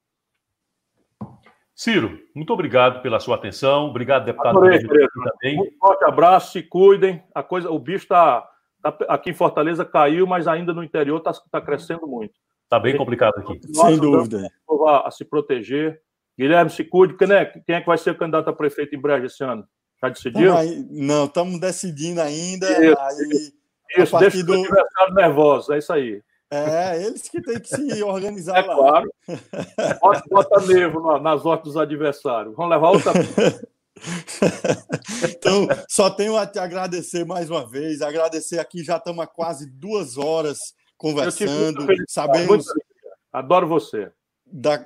Ciro, muito obrigado pela sua atenção. Obrigado, deputado. Adorei, também. Um forte abraço, se cuidem. A coisa, o bicho está tá, aqui em Fortaleza caiu, mas ainda no interior está tá crescendo muito. Está bem complicado aqui. Sem dúvida. A, a, se proteger. Guilherme, se cuide. Quem é, quem é que vai ser candidato a prefeito em breve esse ano? Já decidiu? Não, estamos decidindo ainda. Isso, aí, isso deixa do... o adversário nervoso, é isso aí. É, eles que têm que se organizar é lá. Claro. *laughs* Bota, bota nervo nas ordens dos adversários. Vamos levar outra. então, só tenho a te agradecer mais uma vez. Agradecer aqui, já estamos há quase duas horas conversando. Sabemos. Adoro você. Da...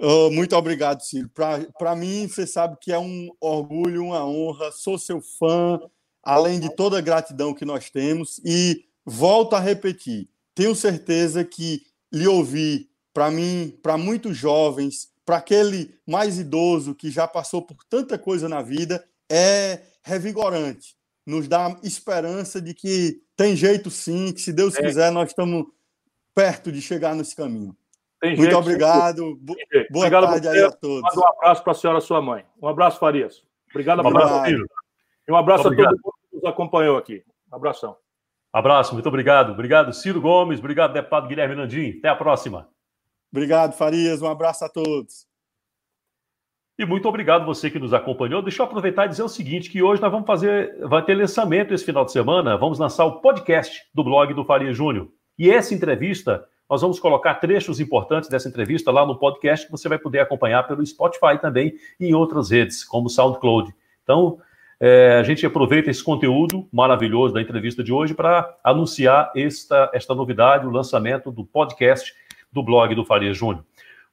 Oh, muito obrigado, Ciro. Para mim, você sabe que é um orgulho, uma honra. Sou seu fã, além de toda a gratidão que nós temos. E volto a repetir tenho certeza que lhe ouvir, para mim, para muitos jovens, para aquele mais idoso que já passou por tanta coisa na vida, é revigorante. Nos dá esperança de que tem jeito sim, que se Deus é. quiser, nós estamos perto de chegar nesse caminho. Tem Muito jeito, obrigado. Boa obrigado tarde aí a todos. Manda um abraço para a senhora, sua mãe. Um abraço, Farias. Obrigado, um abraço, filho. E um abraço obrigado. a todo mundo que nos acompanhou aqui. Um abração. Abraço, muito obrigado. Obrigado, Ciro Gomes. Obrigado, deputado Guilherme Nandim. Até a próxima. Obrigado, Farias. Um abraço a todos. E muito obrigado você que nos acompanhou. Deixa eu aproveitar e dizer o seguinte, que hoje nós vamos fazer, vai ter lançamento esse final de semana, vamos lançar o podcast do blog do Faria Júnior. E essa entrevista, nós vamos colocar trechos importantes dessa entrevista lá no podcast que você vai poder acompanhar pelo Spotify também e em outras redes, como o SoundCloud. Então, é, a gente aproveita esse conteúdo maravilhoso da entrevista de hoje para anunciar esta, esta novidade, o lançamento do podcast do blog do Faria Júnior.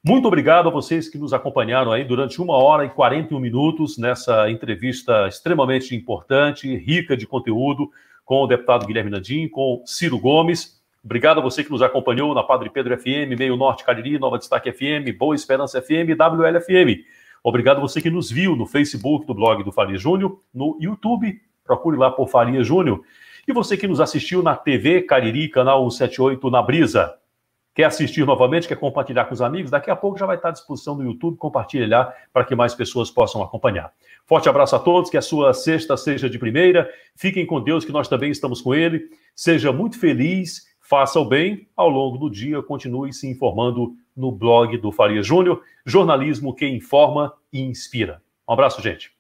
Muito obrigado a vocês que nos acompanharam aí durante uma hora e 41 minutos nessa entrevista extremamente importante, rica de conteúdo, com o deputado Guilherme Nandim, com Ciro Gomes. Obrigado a você que nos acompanhou na Padre Pedro FM, Meio Norte Cariri, Nova Destaque FM, Boa Esperança FM WLFM. Obrigado você que nos viu no Facebook do blog do Faria Júnior, no YouTube, procure lá por Faria Júnior. E você que nos assistiu na TV Cariri, canal 178 na Brisa. Quer assistir novamente, quer compartilhar com os amigos? Daqui a pouco já vai estar à disposição no YouTube, compartilhe lá para que mais pessoas possam acompanhar. Forte abraço a todos, que a sua sexta seja de primeira. Fiquem com Deus, que nós também estamos com Ele. Seja muito feliz, faça o bem. Ao longo do dia, continue se informando no blog do Faria Júnior. Jornalismo que informa e inspira. Um abraço, gente.